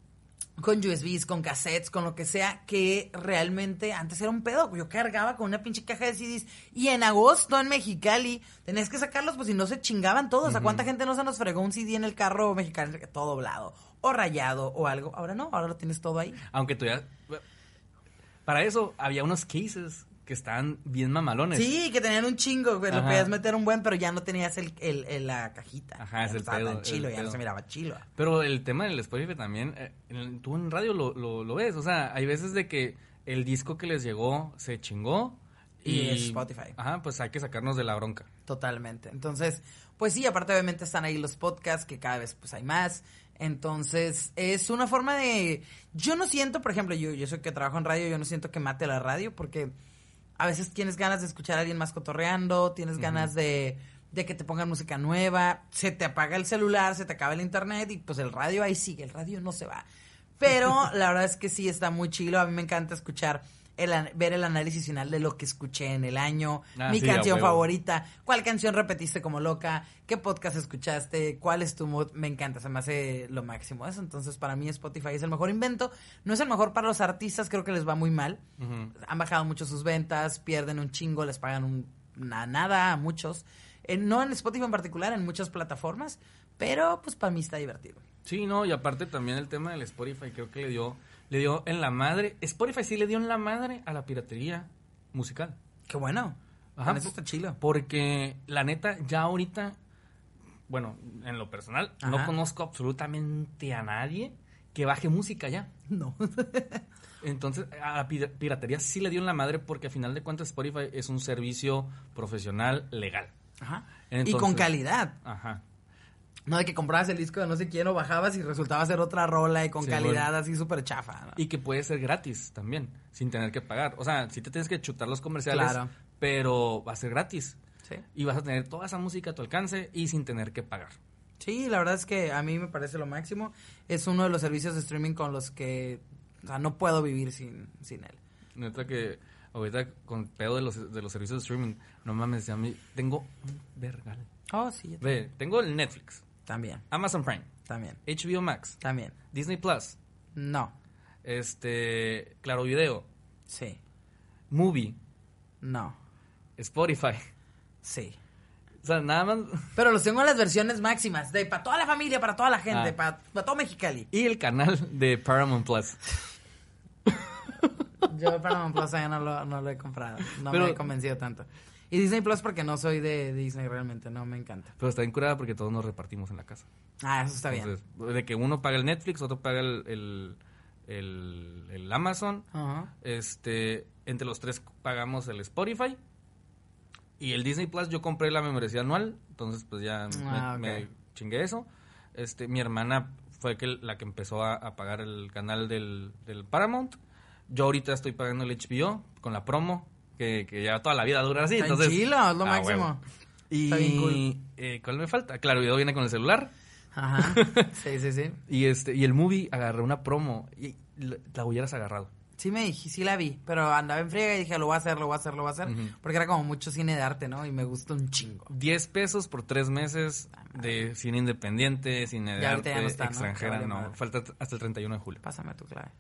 con USBs, con cassettes, con lo que sea, que realmente antes era un pedo. Yo cargaba con una pinche caja de CDs y en agosto en Mexicali tenías que sacarlos, pues si no se chingaban todos. Sea, ¿cuánta gente no se nos fregó un CD en el carro mexicano todo doblado o rayado o algo? Ahora no, ahora lo tienes todo ahí.
Aunque tú ya... Para eso había unos cases que estaban bien mamalones.
Sí, que tenían un chingo, güey. Lo podías meter un buen, pero ya no tenías el, el- el- la cajita.
Ajá, es
no
el pedo,
tan
el
chilo, ya no se miraba chilo.
Pero el tema del Spotify también, eh, en- tú en radio lo, lo, lo ves, o sea, hay veces de que el disco que les llegó se chingó
Y
y...
es Spotify.
Ajá, pues hay que sacarnos de la bronca.
Totalmente. Entonces, pues sí, aparte obviamente están ahí los podcasts, que cada vez pues hay más. Entonces, es una forma de... Yo no siento, por ejemplo, yo, yo soy que trabajo en radio, yo no siento que mate la radio, porque a veces tienes ganas de escuchar a alguien más cotorreando, tienes ganas de, de que te pongan música nueva, se te apaga el celular, se te acaba el internet y pues el radio ahí sigue, el radio no se va. Pero la verdad es que sí está muy chilo, a mí me encanta escuchar, el, ver el análisis final de lo que escuché en el año,
Ah,
mi
sí,
canción favorita, cuál canción repetiste como loca, qué podcast escuchaste, cuál es tu mood, me encanta, se me hace lo máximo eso, entonces para mí Spotify es el mejor invento, no es el mejor para los artistas, creo que les va muy mal, han bajado mucho sus ventas, pierden un chingo, les pagan un, na- nada a muchos, Eh, no en Spotify en particular, en muchas plataformas, pero pues para mí está divertido.
Sí, no, y aparte también el tema del Spotify creo que le dio, le dio en la madre, Spotify sí le dio en la madre a la piratería musical.
Qué bueno,
Ajá,
con eso está chilo.
Porque la neta, ya ahorita, bueno, en lo personal, no conozco absolutamente a nadie que baje música ya.
No.
Entonces, a la pira- piratería sí le dio en la madre porque a final de cuentas Spotify es un servicio profesional legal.
Ajá. y con calidad.
Ajá.
No de que comprabas el disco de no sé quién o bajabas y resultaba ser otra rola y con
Sí,
calidad
bueno.
así súper chafa. ¿no?
Y que puede ser gratis también, sin tener que pagar. O sea, sí te tienes que chutar los comerciales,
Claro.
pero va a ser gratis.
Sí.
Y vas a tener toda esa música a tu alcance y sin tener que pagar.
Sí, la verdad es que a mí me parece lo máximo. Es uno de los servicios de streaming con los que, o sea, no puedo vivir sin, sin él.
Neta que ahorita con pedo de los, de los servicios de streaming, no mames, a mí tengo un vergal.
Oh, sí,
Ve, tengo el Netflix,
también,
Amazon Prime,
también,
HBO Max,
también.
Disney Plus,
No,
este, Claro Video,
Sí.
Movie,
No.
Spotify.
Sí.
O sea, nada más.
Pero los tengo en las versiones máximas, de para toda la familia, para toda la gente,
Ah.
para todo Mexicali.
Y el canal de Paramount Plus.
Yo Paramount Plus ya no lo, no lo he comprado, no
Pero-
me he convencido tanto. Y Disney Plus porque no soy de Disney realmente, no me encanta.
Pero está bien curada porque todos nos repartimos en la casa.
Ah, eso está bien.
Entonces, de que uno paga el Netflix, otro paga el, el, el- el Amazon. Este, entre los tres pagamos el Spotify. Y el Disney Plus yo compré la membresía anual, entonces pues ya me-
Ah,
me, chingué eso. Este, mi hermana fue que, la que empezó a, a pagar el canal del, del Paramount. Yo ahorita estoy pagando el HBO con la promo, que, que ya toda la vida dura así. Entonces,
chilo, es lo
ah,
máximo.
huevo. Y
Está bien cool.
eh, ¿cuál me falta? Claro, el video viene con el celular.
Ajá. Sí, sí, sí.
Y este, y el movie agarré una promo y la, hubieras agarrado.
Sí me dije, sí la vi, pero andaba en friega y dije, lo voy a hacer, lo voy a hacer, lo voy a hacer. Porque era como mucho cine de arte, ¿no? Y me gustó un chingo.
10 pesos por tres meses de cine independiente, cine de
Ya
arte
ya no está,
extranjera. No, falta hasta el 31 de julio.
Pásame tu clave.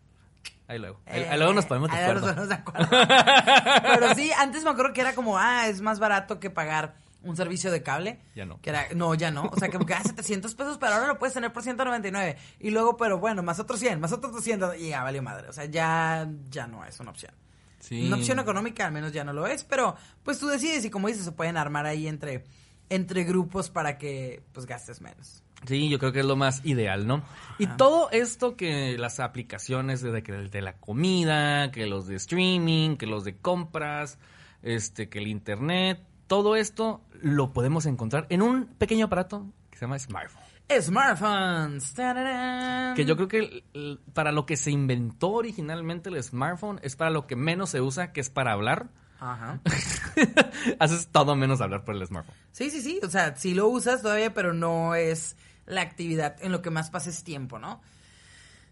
Ahí luego. Ahí,
Eh,
ahí luego nos ponemos de acuerdo.
nos de acuerdo. Pero sí, antes me acuerdo que era como, ah, es más barato que pagar un servicio de cable.
Ya no.
Que era, no, ya no. O sea, que ah, 700 pesos, pero ahora lo puedes tener por 199. Y luego, pero bueno, más otros 100, más otros 200. Y ya valió madre. O sea, ya, ya no es una opción.
Sí.
Una opción económica al menos ya no lo es, pero pues tú decides y como dices, se pueden armar ahí entre, entre grupos para que pues gastes menos.
Sí, yo creo que es lo más ideal, ¿no? Y todo esto que las aplicaciones de, que el de la comida, que los de streaming, que los de compras, este, que el internet, todo esto lo podemos encontrar en un pequeño aparato que se llama smartphone.
Smartphones. tararán.
Que yo creo que el- el- para lo que se inventó originalmente el smartphone es para lo que menos se usa, que es para hablar.
Ajá.
Haces todo menos hablar por el smartphone.
Sí, sí, sí. O sea, sí lo usas todavía, pero no es la actividad en lo que más pases tiempo, ¿no?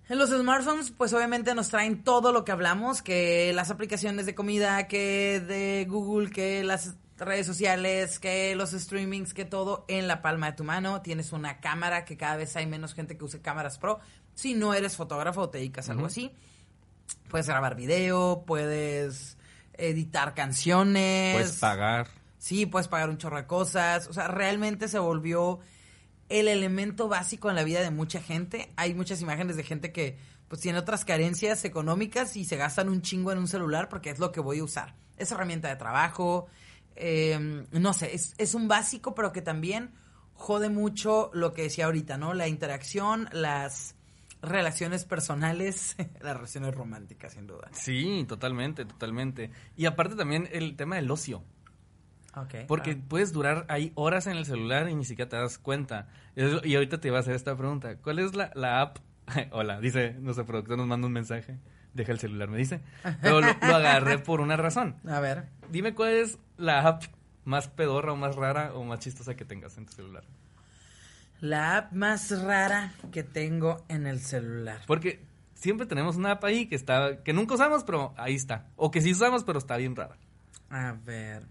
En los smartphones, pues obviamente nos traen todo lo que hablamos, que las aplicaciones de comida, que de Google, que las redes sociales, que los streamings, que todo en la palma de tu mano. Tienes una cámara, que cada vez hay menos gente que use cámaras pro. Si no eres fotógrafo o te dedicas a algo así, puedes grabar video, puedes editar canciones.
Puedes pagar.
Sí, puedes pagar un chorro de cosas. O sea, realmente se volvió el elemento básico en la vida de mucha gente. Hay muchas imágenes de gente que pues tiene otras carencias económicas y se gastan un chingo en un celular porque es lo que voy a usar. Es herramienta de trabajo. eh, no sé, es, es un básico, pero que también jode mucho lo que decía ahorita, ¿no? La interacción, las relaciones personales, las relaciones románticas, sin duda.
Sí, totalmente, totalmente. Y aparte también el tema del ocio.
Ok.
Porque
ah.
puedes durar ahí horas en el celular y ni siquiera te das cuenta. Y ahorita te iba a hacer esta pregunta. ¿Cuál es la, la app? Hola, dice nuestro productor, nos manda un mensaje. Deja el celular, me dice. Pero lo, lo agarré por una razón.
A ver.
Dime cuál es la app más pedorra o más rara o más chistosa que tengas en tu celular.
La app más rara que tengo en el celular.
Porque siempre tenemos una app ahí que está que nunca usamos, pero ahí está. O que sí usamos, pero está bien rara.
A ver.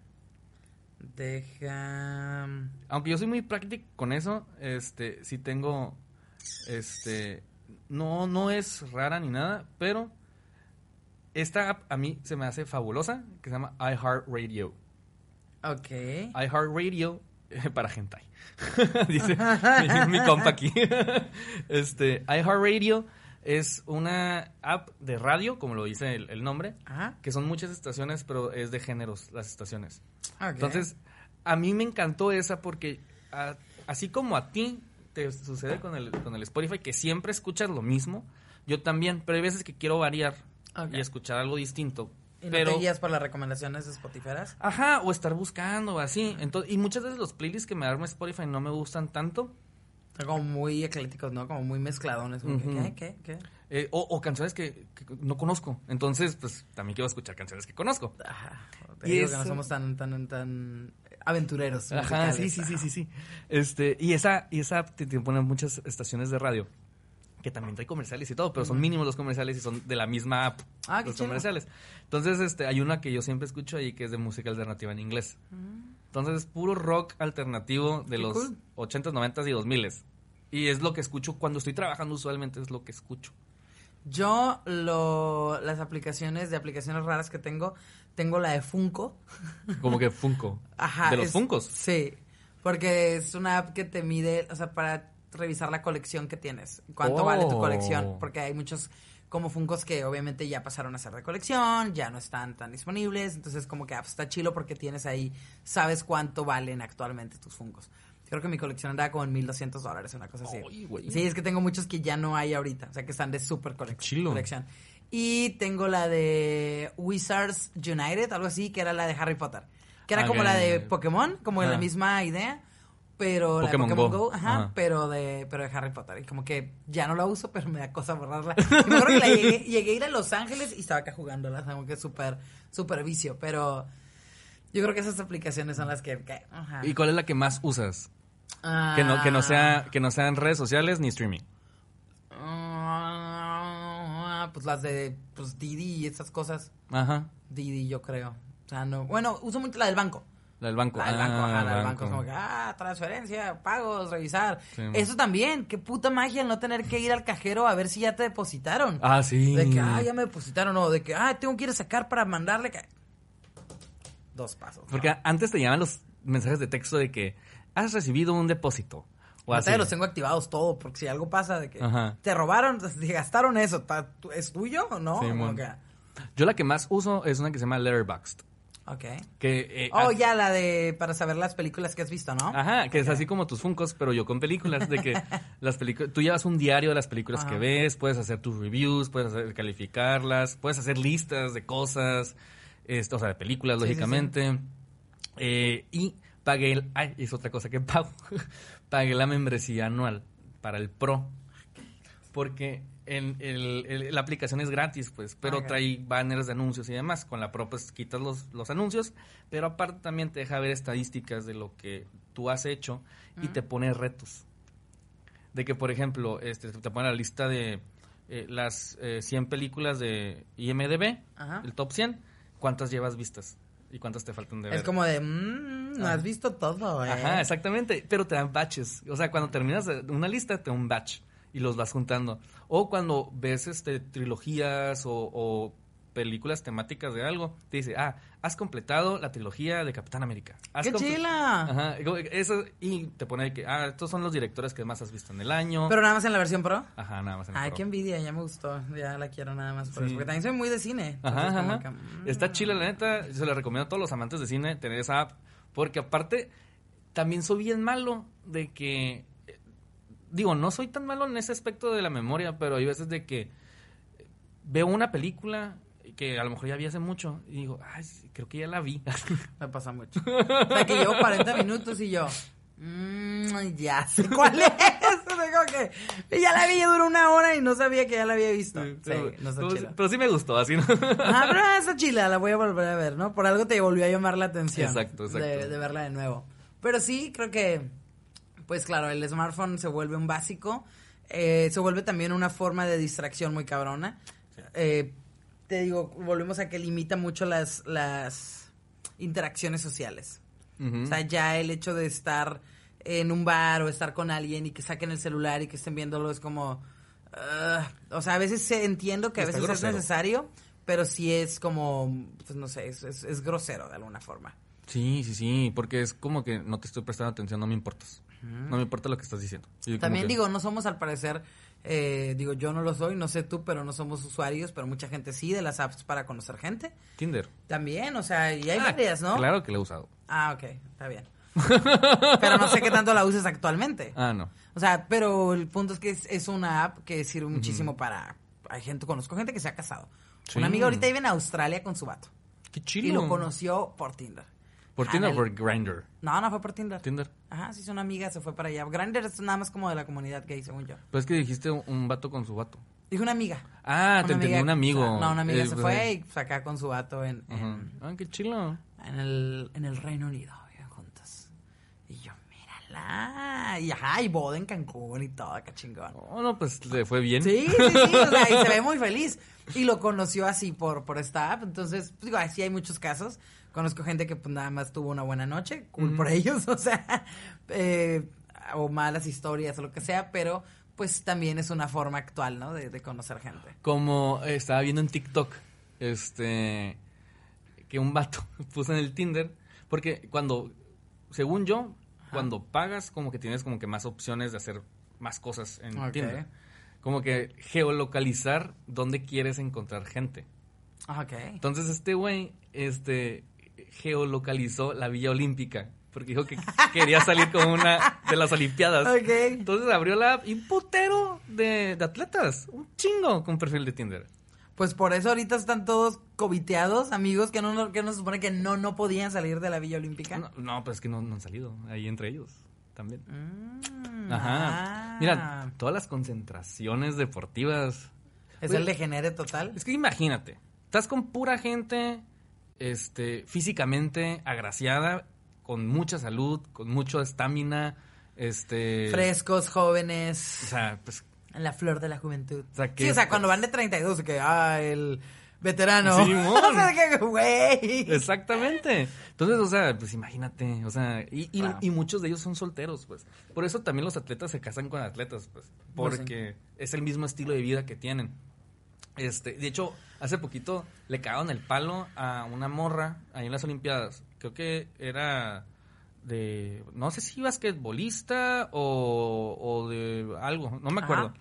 Deja.
Aunque yo soy muy práctico con eso, este, sí tengo, este, no, no es rara ni nada, pero esta app a mí se me hace fabulosa, que se llama iHeartRadio.
Ok.
iHeartRadio eh, para hentai. Dice mi, mi compa aquí. este, iHeartRadio es una app de radio, como lo dice el, el nombre,
Ajá.
que son muchas estaciones, pero es de géneros las estaciones.
ok.
Entonces, a mí me encantó esa porque a- así como a ti te sucede con el, con el Spotify, que siempre escuchas lo mismo, yo también, pero hay veces que quiero variar
Ok.
y escuchar algo distinto.
¿Y no
pero,
te guías por las recomendaciones de Spotify?
Ajá, o estar buscando así. Entonces, y muchas veces los playlists que me arma Spotify no me gustan tanto.
Son como muy eclécticos, ¿no? Como muy mezcladones. como que. ¿Qué? ¿Qué? ¿Qué?
eh, o, o canciones que, que no conozco. Entonces, pues también quiero escuchar canciones que conozco.
Ajá. Te
Y
digo que no somos tan, tan, tan aventureros.
Ajá, sí, sí, sí, sí, sí. Este, y esa, y esa app te, te pone muchas estaciones de radio que también trae comerciales y todo, pero son mínimos los comerciales y son de la misma app
Ah,
los comerciales. Entonces, este, hay una que yo siempre escucho ahí que es de música alternativa en inglés. Entonces, es puro rock alternativo de.
Qué
los
cool.
80s, 90s y 2000s. Y es lo que escucho cuando estoy trabajando usualmente, es lo que escucho.
Yo, lo, las aplicaciones de aplicaciones raras que tengo, tengo la de Funko.
Como que Funko.
Ajá.
¿De los
es-
Funkos?
Sí. Porque es una app que te mide, o sea, para revisar la colección que tienes. Cuánto
Oh.
vale tu colección. Porque hay muchos como Funkos que obviamente ya pasaron a ser de colección, ya no están tan disponibles. Entonces, como que ah, pues, está chilo porque tienes ahí, sabes cuánto valen actualmente tus Funkos. Creo que mi colección andaba como en 1200 dólares, una cosa así. Sí, es que tengo muchos que ya no hay ahorita. O sea, que están de super colec-
chilo.
colección. Y tengo la de Wizards United, algo así, que era la de Harry Potter. Que era como la de Pokémon, como
Ajá.
la misma idea. Pero
Pokémon
la de Pokémon
Go.
Go, ajá,
Ajá.
pero de pero de Harry Potter. Y como que ya no la uso, pero me da cosa borrarla. Y me acuerdo que la llegué, llegué a ir a Los Ángeles y estaba acá jugándola. Como que súper, súper vicio. Pero yo creo que esas aplicaciones son las que... que- ajá.
¿Y cuál es la que más usas? Que no, que no sea, que no sean redes sociales ni streaming.
Ah, pues las de pues Didi y esas cosas.
Ajá.
Didi, yo creo. O sea, no. Bueno, uso mucho la del banco.
La del banco.
La del banco,
Ah,
ajá, la del
banco.
banco. Es como que, ah, transferencia, pagos, revisar.
Sí.
Eso también, qué puta magia no tener que ir al cajero a ver si ya te depositaron.
Ah, sí.
De que, ah, ya me depositaron, o de que, ah, tengo que ir a sacar para mandarle. que- Dos pasos.
Porque
¿no?
antes te llegaban los mensajes de texto de que has recibido un depósito. O así.
los tengo activados todo, porque si algo pasa de que
Ajá.
te robaron, te gastaron eso, ¿ta- tu- ¿es tuyo o no?
Sí, Yo la que más uso es una que se llama Letterboxd.
Ok.
Que, eh,
Oh,
ah,
ya, la de para saber las películas que has visto, ¿no?
Ajá, que es así como tus funcos, pero yo con películas, de que las películas, tú llevas un diario de las películas
Ajá.
que ves, puedes hacer tus reviews, puedes hacer, calificarlas, puedes hacer listas de cosas, esto, o sea, de películas,
Sí, sí,
lógicamente. Eh, y pagué, el, ay, es otra cosa que pago, pagué la membresía anual para el Pro, porque en el- el- la aplicación es gratis, pues, pero
Ok.
trae banners de anuncios y demás. Con la Pro, pues, quitas los, los anuncios, pero aparte también te deja ver estadísticas de lo que tú has hecho y te pone retos. De que, por ejemplo, este, te pone la lista de eh, las eh, 100 películas de IMDB,
Ajá.
el top 100, ¿cuántas llevas vistas? ¿Y cuántas te faltan de ver?
Es como de, mmm, no has visto todo, eh.
Ajá, exactamente. Pero te dan batches. O sea, cuando terminas una lista, te da un batch y los vas juntando. O cuando ves este trilogías o, o películas temáticas de algo, te dice, ah, has completado la trilogía de Capitán América. Has
¡Qué chila!
Ajá, eso, y te pone que, ah, estos son los directores que más has visto en el año.
Pero nada más en la versión pro.
Ajá, nada más en el
Ay,
Pro.
qué envidia, ya me gustó. Ya la quiero nada más por
Sí.
eso. Porque también soy muy de cine.
Ajá,
que, mm.
Está chila, la neta. Se le recomiendo a todos los amantes de cine tener esa app. Porque aparte, también soy bien malo de que. Digo, no soy tan malo en ese aspecto de la memoria, pero hay veces de que veo una película que a lo mejor ya vi hace mucho y digo, ay, creo que ya la vi.
Me pasa mucho. O sea, que llevo 40 minutos y yo, mmm, ya sé cuál es. O sea, que ya la vi, ya duró una hora y no sabía que ya la había visto. Sí,
pero,
no está
pero-
chila.
pero sí me gustó, así, ¿no?
Ajá, pero está chila, la voy a volver a ver, ¿no? Por algo te volvió a llamar la atención.
Exacto, exacto.
De, de verla de nuevo. Pero sí, creo que, pues claro, el smartphone se vuelve un básico. eh, se vuelve también una forma de distracción muy cabrona. Eh, te digo, volvemos a que limita mucho las, las interacciones sociales. O sea, ya el hecho de estar en un bar o estar con alguien y que saquen el celular y que estén viéndolo es como... ah, o sea, a veces entiendo que a
Está
veces
grosero.
es necesario, pero sí es como, pues no sé, es, es- es grosero de alguna forma.
Sí, sí, sí, porque es como que no te estoy prestando atención, no me importas. No me importa lo que estás diciendo. Y
También
que-
digo, no somos al parecer, eh, digo, yo no lo soy, no sé tú, pero no somos usuarios, pero mucha gente sí, de las apps para conocer gente.
Tinder.
También, o sea, y hay
Ah,
varias, ¿no?
Claro que lo he usado.
Ah, ok, está bien. pero no sé qué tanto la uses actualmente.
Ah, no.
O sea, pero el punto es que es, es una app que sirve muchísimo para... Hay gente, conozco gente que se ha casado.
Sí.
Una amiga ahorita vive en Australia con su vato.
Qué chido.
Y lo conoció por Tinder.
¿Por
Ah,
Tinder o por Grindr?
No, no fue por Tinder.
Tinder.
Ajá, sí, es una amiga, se fue para allá. Grindr es nada más como de la comunidad gay, según yo.
Pues es que dijiste un, un vato con su vato.
Dijo una amiga.
Ah, te
Una
entendí
amiga-
un amigo.
o sea, no, una amiga
Eh,
se
pues,
fue y pues, acá con su vato en, en,
Ah, qué chilo.
en el, en el Reino Unido, viven juntos. Y yo, Y ajá, y boda en Cancún y todo, acá chingón.
Oh, no, pues le fue bien.
Sí, sí, sí, o sea, y se ve muy feliz. Y lo conoció así por, por esta app. Entonces, pues, digo, así hay muchos casos. Conozco gente que pues nada más tuvo una buena noche, cool por ellos, o sea, eh, o malas historias o lo que sea, pero pues también es una forma actual, ¿no? De, de conocer gente.
Como eh, estaba viendo en TikTok, este, que un vato puso en el Tinder, porque cuando, según yo, cuando pagas, como que tienes como que más opciones de hacer más cosas en
Ok.
Tinder. Como que geolocalizar dónde quieres encontrar gente.
Ah, Ok.
Entonces este güey, este, geolocalizó la Villa Olímpica. Porque dijo que quería salir con una de las Olimpiadas.
Ok.
Entonces abrió la app y un putero de, de atletas. Un chingo con perfil de Tinder.
Pues por eso ahorita están todos coviteados, amigos, que no, que no se supone que no, no podían salir de la Villa Olímpica.
No, no, pues es que no, no han salido. Ahí entre ellos también.
Mm,
Ajá.
ah.
Mira, todas las concentraciones deportivas.
Es
Oye,
el degenere total.
Es que imagínate, estás con pura gente este, físicamente agraciada, con mucha salud, con mucha estamina, este...
Frescos,
O
jóvenes,
sea, pues...
en la flor de la juventud.
O sea, que
sí, o sea, cuando van de 32, que, ah, el veterano.
Simón.
o sea, que, güey.
Exactamente. Entonces, o sea, pues imagínate, o sea, y, y-
Claro.
y muchos de ellos son solteros, pues. Por eso también los atletas se casan con atletas, pues.
Pues sí.
Porque es el mismo estilo de vida que tienen. Este, de hecho, hace poquito le cagaron el palo a una morra ahí en las Olimpiadas. Creo que era de, no sé si basquetbolista o, o de algo, no me acuerdo.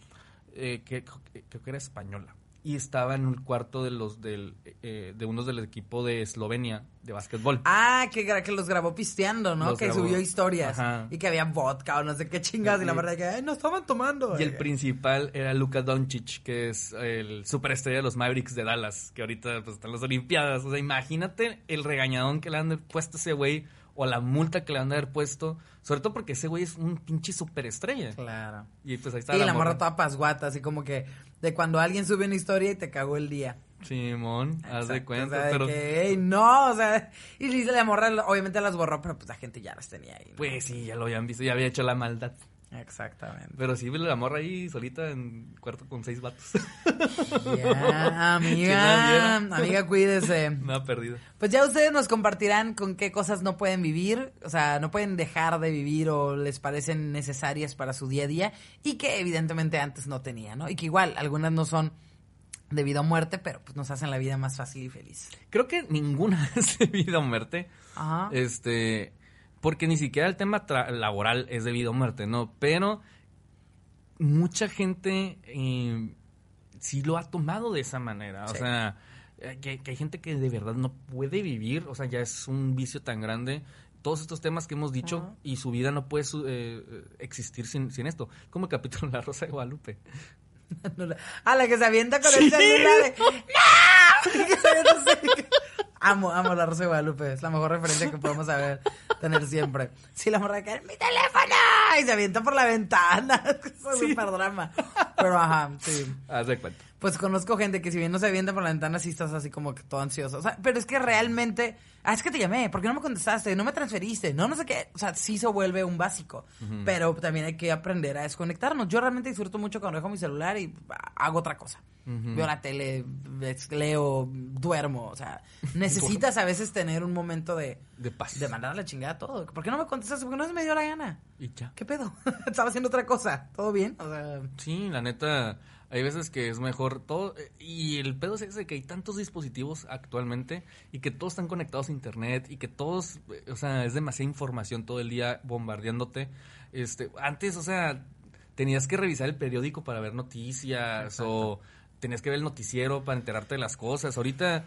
Eh, que, que- creo que era española. Y estaba en un cuarto de los del, eh, de unos del equipo de Eslovenia de básquetbol.
Ah, que, que los grabó pisteando, ¿no?
Los
que
grabó.
subió historias. Y que había vodka o no sé qué chingadas. Y la verdad que, ay, no estaban tomando.
Y el principal era Luka Doncic, que es el superestrella de los Mavericks de Dallas, que ahorita pues, están las Olimpiadas. O sea, imagínate el regañadón que le han puesto a ese güey o la multa que le han de haber puesto. Sobre todo porque ese güey es un pinche superestrella.
Claro.
Y pues ahí está
Y la,
la,
morra toda pasguata, así como que de cuando alguien sube una historia y te cagó el día.
Simón, haz de
Exacto,
cuenta.
o sea, de
pero
que, "Ey, no, o sea, y dice la morra, obviamente las borró, pero pues la gente ya las tenía ahí. ¿no?
pues sí, ya lo habían visto, ya había hecho la maldad.
Exactamente.
Pero sí, la morra ahí solita en cuarto con seis vatos.
Ya,
¿Quién la
amiga, amiga, cuídese.
Nada perdido.
Pues ya ustedes nos compartirán con qué cosas no pueden vivir, o sea, no pueden dejar de vivir o les parecen necesarias para su día a día y que evidentemente antes no tenían, ¿no? Y que igual algunas no son de vida o muerte, pero pues nos hacen la vida más fácil y feliz.
Creo que ninguna es de vida o muerte.
Ajá.
Este, porque ni siquiera el tema laboral es de vida o muerte, ¿no? Pero mucha gente eh, sí lo ha tomado de esa manera. O sea, eh, que, que hay gente que de verdad no puede vivir, o sea, ya es un vicio tan grande. Todos estos temas que hemos dicho y su vida no puede su- eh, existir sin, sin esto. Como el capítulo La Rosa de Guadalupe.
A la que se avienta con el celular. de, ¡No! Amo, amo la Rosa de Guadalupe. Es la mejor referencia que podemos saber, tener siempre. Sí, la morra que mi teléfono y se avienta por la ventana. Es
Sí.
súper drama. Pero ajá, sí.
Haz de cuenta.
Pues conozco gente que si bien no se avienta por la ventana, sí estás así como que todo ansioso. O sea, pero es que realmente, ah, es que te llamé, ¿por qué no me contestaste? No me transferiste, no, no sé qué. O sea, sí se vuelve un básico. Pero también hay que aprender a desconectarnos. Yo realmente disfruto mucho cuando dejo mi celular y ah, hago otra cosa. Veo la tele, leo, duermo. O sea, necesitas a veces tener un momento de,
De paz.
de mandar a la chingada todo. ¿Por qué no me contestaste? Porque no se me dio la gana.
Y ya.
¿Qué pedo? Estaba haciendo otra cosa. ¿Todo bien? O sea,
Sí, la neta, hay veces que es mejor todo. eh, Y el pedo es ese que hay tantos dispositivos actualmente y que todos están conectados a internet y que todos, eh, o sea, es demasiada información todo el día bombardeándote. Este, antes, o sea, tenías que revisar el periódico para ver noticias o tenías que ver el noticiero para enterarte de las cosas. Ahorita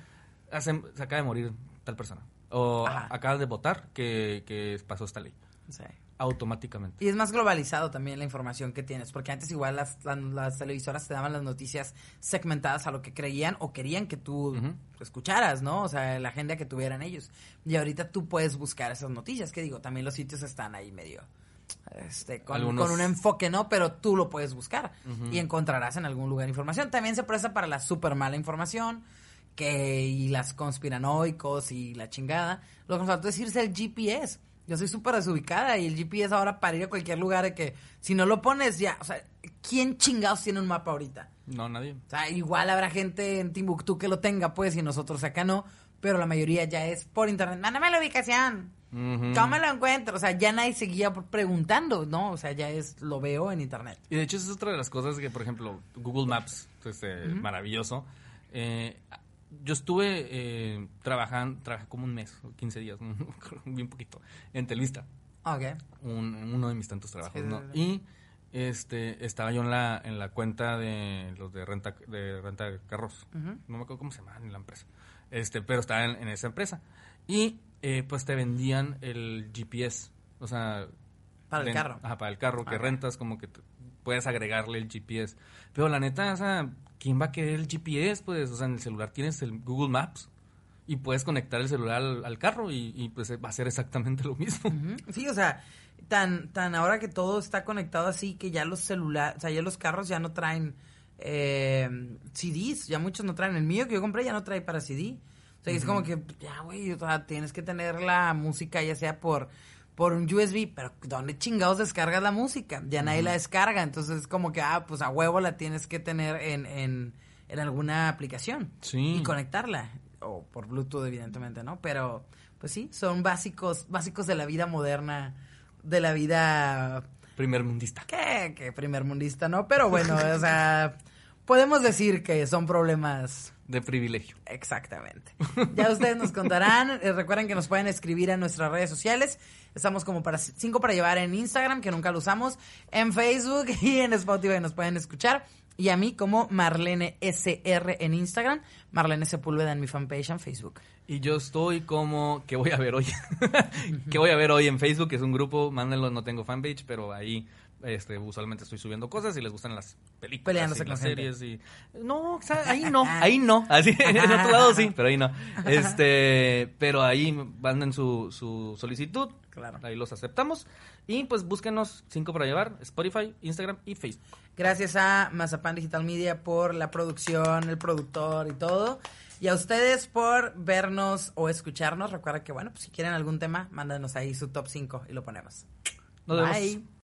hacen- se acaba de morir tal persona. O
Ajá.
acabas de votar que, que pasó esta ley.
sí.
Automáticamente.
Y es más globalizado también la información que tienes, porque antes igual las, las, las televisoras te daban las noticias segmentadas a lo que creían o querían que tú escucharas, ¿no? O sea, la agenda que tuvieran ellos. Y ahorita tú puedes buscar esas noticias, que digo, también los sitios están ahí medio, este, con,
Algunos-
con un enfoque, ¿no? Pero tú lo puedes buscar y encontrarás en algún lugar información. También se presta para la super mala información, que y las conspiranoicos y la chingada. Lo que nos faltó es irse al GPS. Yo soy súper desubicada y el GPS ahora para ir a cualquier lugar de que si no lo pones ya, o sea, ¿quién chingados tiene un mapa ahorita?
No, nadie.
O sea, igual habrá gente en Timbuktu que lo tenga, pues, y nosotros acá no, pero la mayoría ya es por internet. Mándame la ubicación. ¿Cómo me lo encuentro? O sea, ya nadie seguía preguntando, ¿no? O sea, ya es, lo veo en internet.
Y de hecho, esa es otra de las cosas que, por ejemplo, Google Maps, pues, eh, maravilloso. Eh, yo estuve eh, trabajando, trabajé como un mes, 15 días, bien poquito, en Telvista.
Ok.
uno de mis tantos trabajos, ¿no? Y este estaba yo en la en la cuenta de los de renta de renta de carros. No me acuerdo cómo se llama ni la empresa. Este pero estaba en, esa empresa. Y eh, pues te vendían el GPS o sea
para el carro.
ajá, para el carro que rentas como que puedes agregarle el GPS pero la neta o sea quién va a querer el GPS pues o sea en el celular tienes el Google Maps y puedes conectar el celular al, carro y, pues va a ser exactamente lo mismo
sí o sea tan, tan ahora que todo está conectado así que ya los celulares, o sea, ya los carros ya no traen eh, CDs, ya muchos no traen. El mío que yo compré ya no trae para CD. O sea, es como que, ya, güey, o sea, tienes que tener la música ya sea por, por un USB, pero ¿dónde chingados descargas la música? Ya nadie la descarga, entonces es como que, ah, pues a huevo la tienes que tener en, en, en alguna aplicación.
Sí.
Y conectarla. O por Bluetooth, evidentemente, ¿no? Pero, pues sí, son básicos, básicos de la vida moderna de la vida...
Primermundista.
¿Qué? ¿Qué primermundista, no? Pero bueno, o sea, podemos decir que son problemas...
De privilegio.
Exactamente. Ya ustedes nos contarán. Eh, recuerden que nos pueden escribir en nuestras redes sociales. Estamos como para cinco para llevar en Instagram, que nunca lo usamos, en Facebook y en Spotify nos pueden escuchar. Y a mí como Marlene SR en Instagram, Marlene Sepúlveda en mi fanpage en Facebook.
Y yo estoy como, ¿qué voy a ver hoy? ¿Qué voy a ver hoy en Facebook? Que es un grupo, mándenlo, no tengo fanpage, pero ahí este, usualmente estoy subiendo cosas y les gustan las películas y las series y no, ahí no, ahí no, así en otro lado sí, pero ahí no. Este, pero ahí manden su, su solicitud, claro. ahí los aceptamos y pues búsquenos cinco para llevar, Spotify, Instagram y Facebook.
Gracias a Mazapan Digital Media por la producción, el productor y todo. Y a ustedes por vernos o escucharnos. Recuerda que, bueno, pues si quieren algún tema, mándanos ahí su top 5 y lo ponemos.
Nos Bye.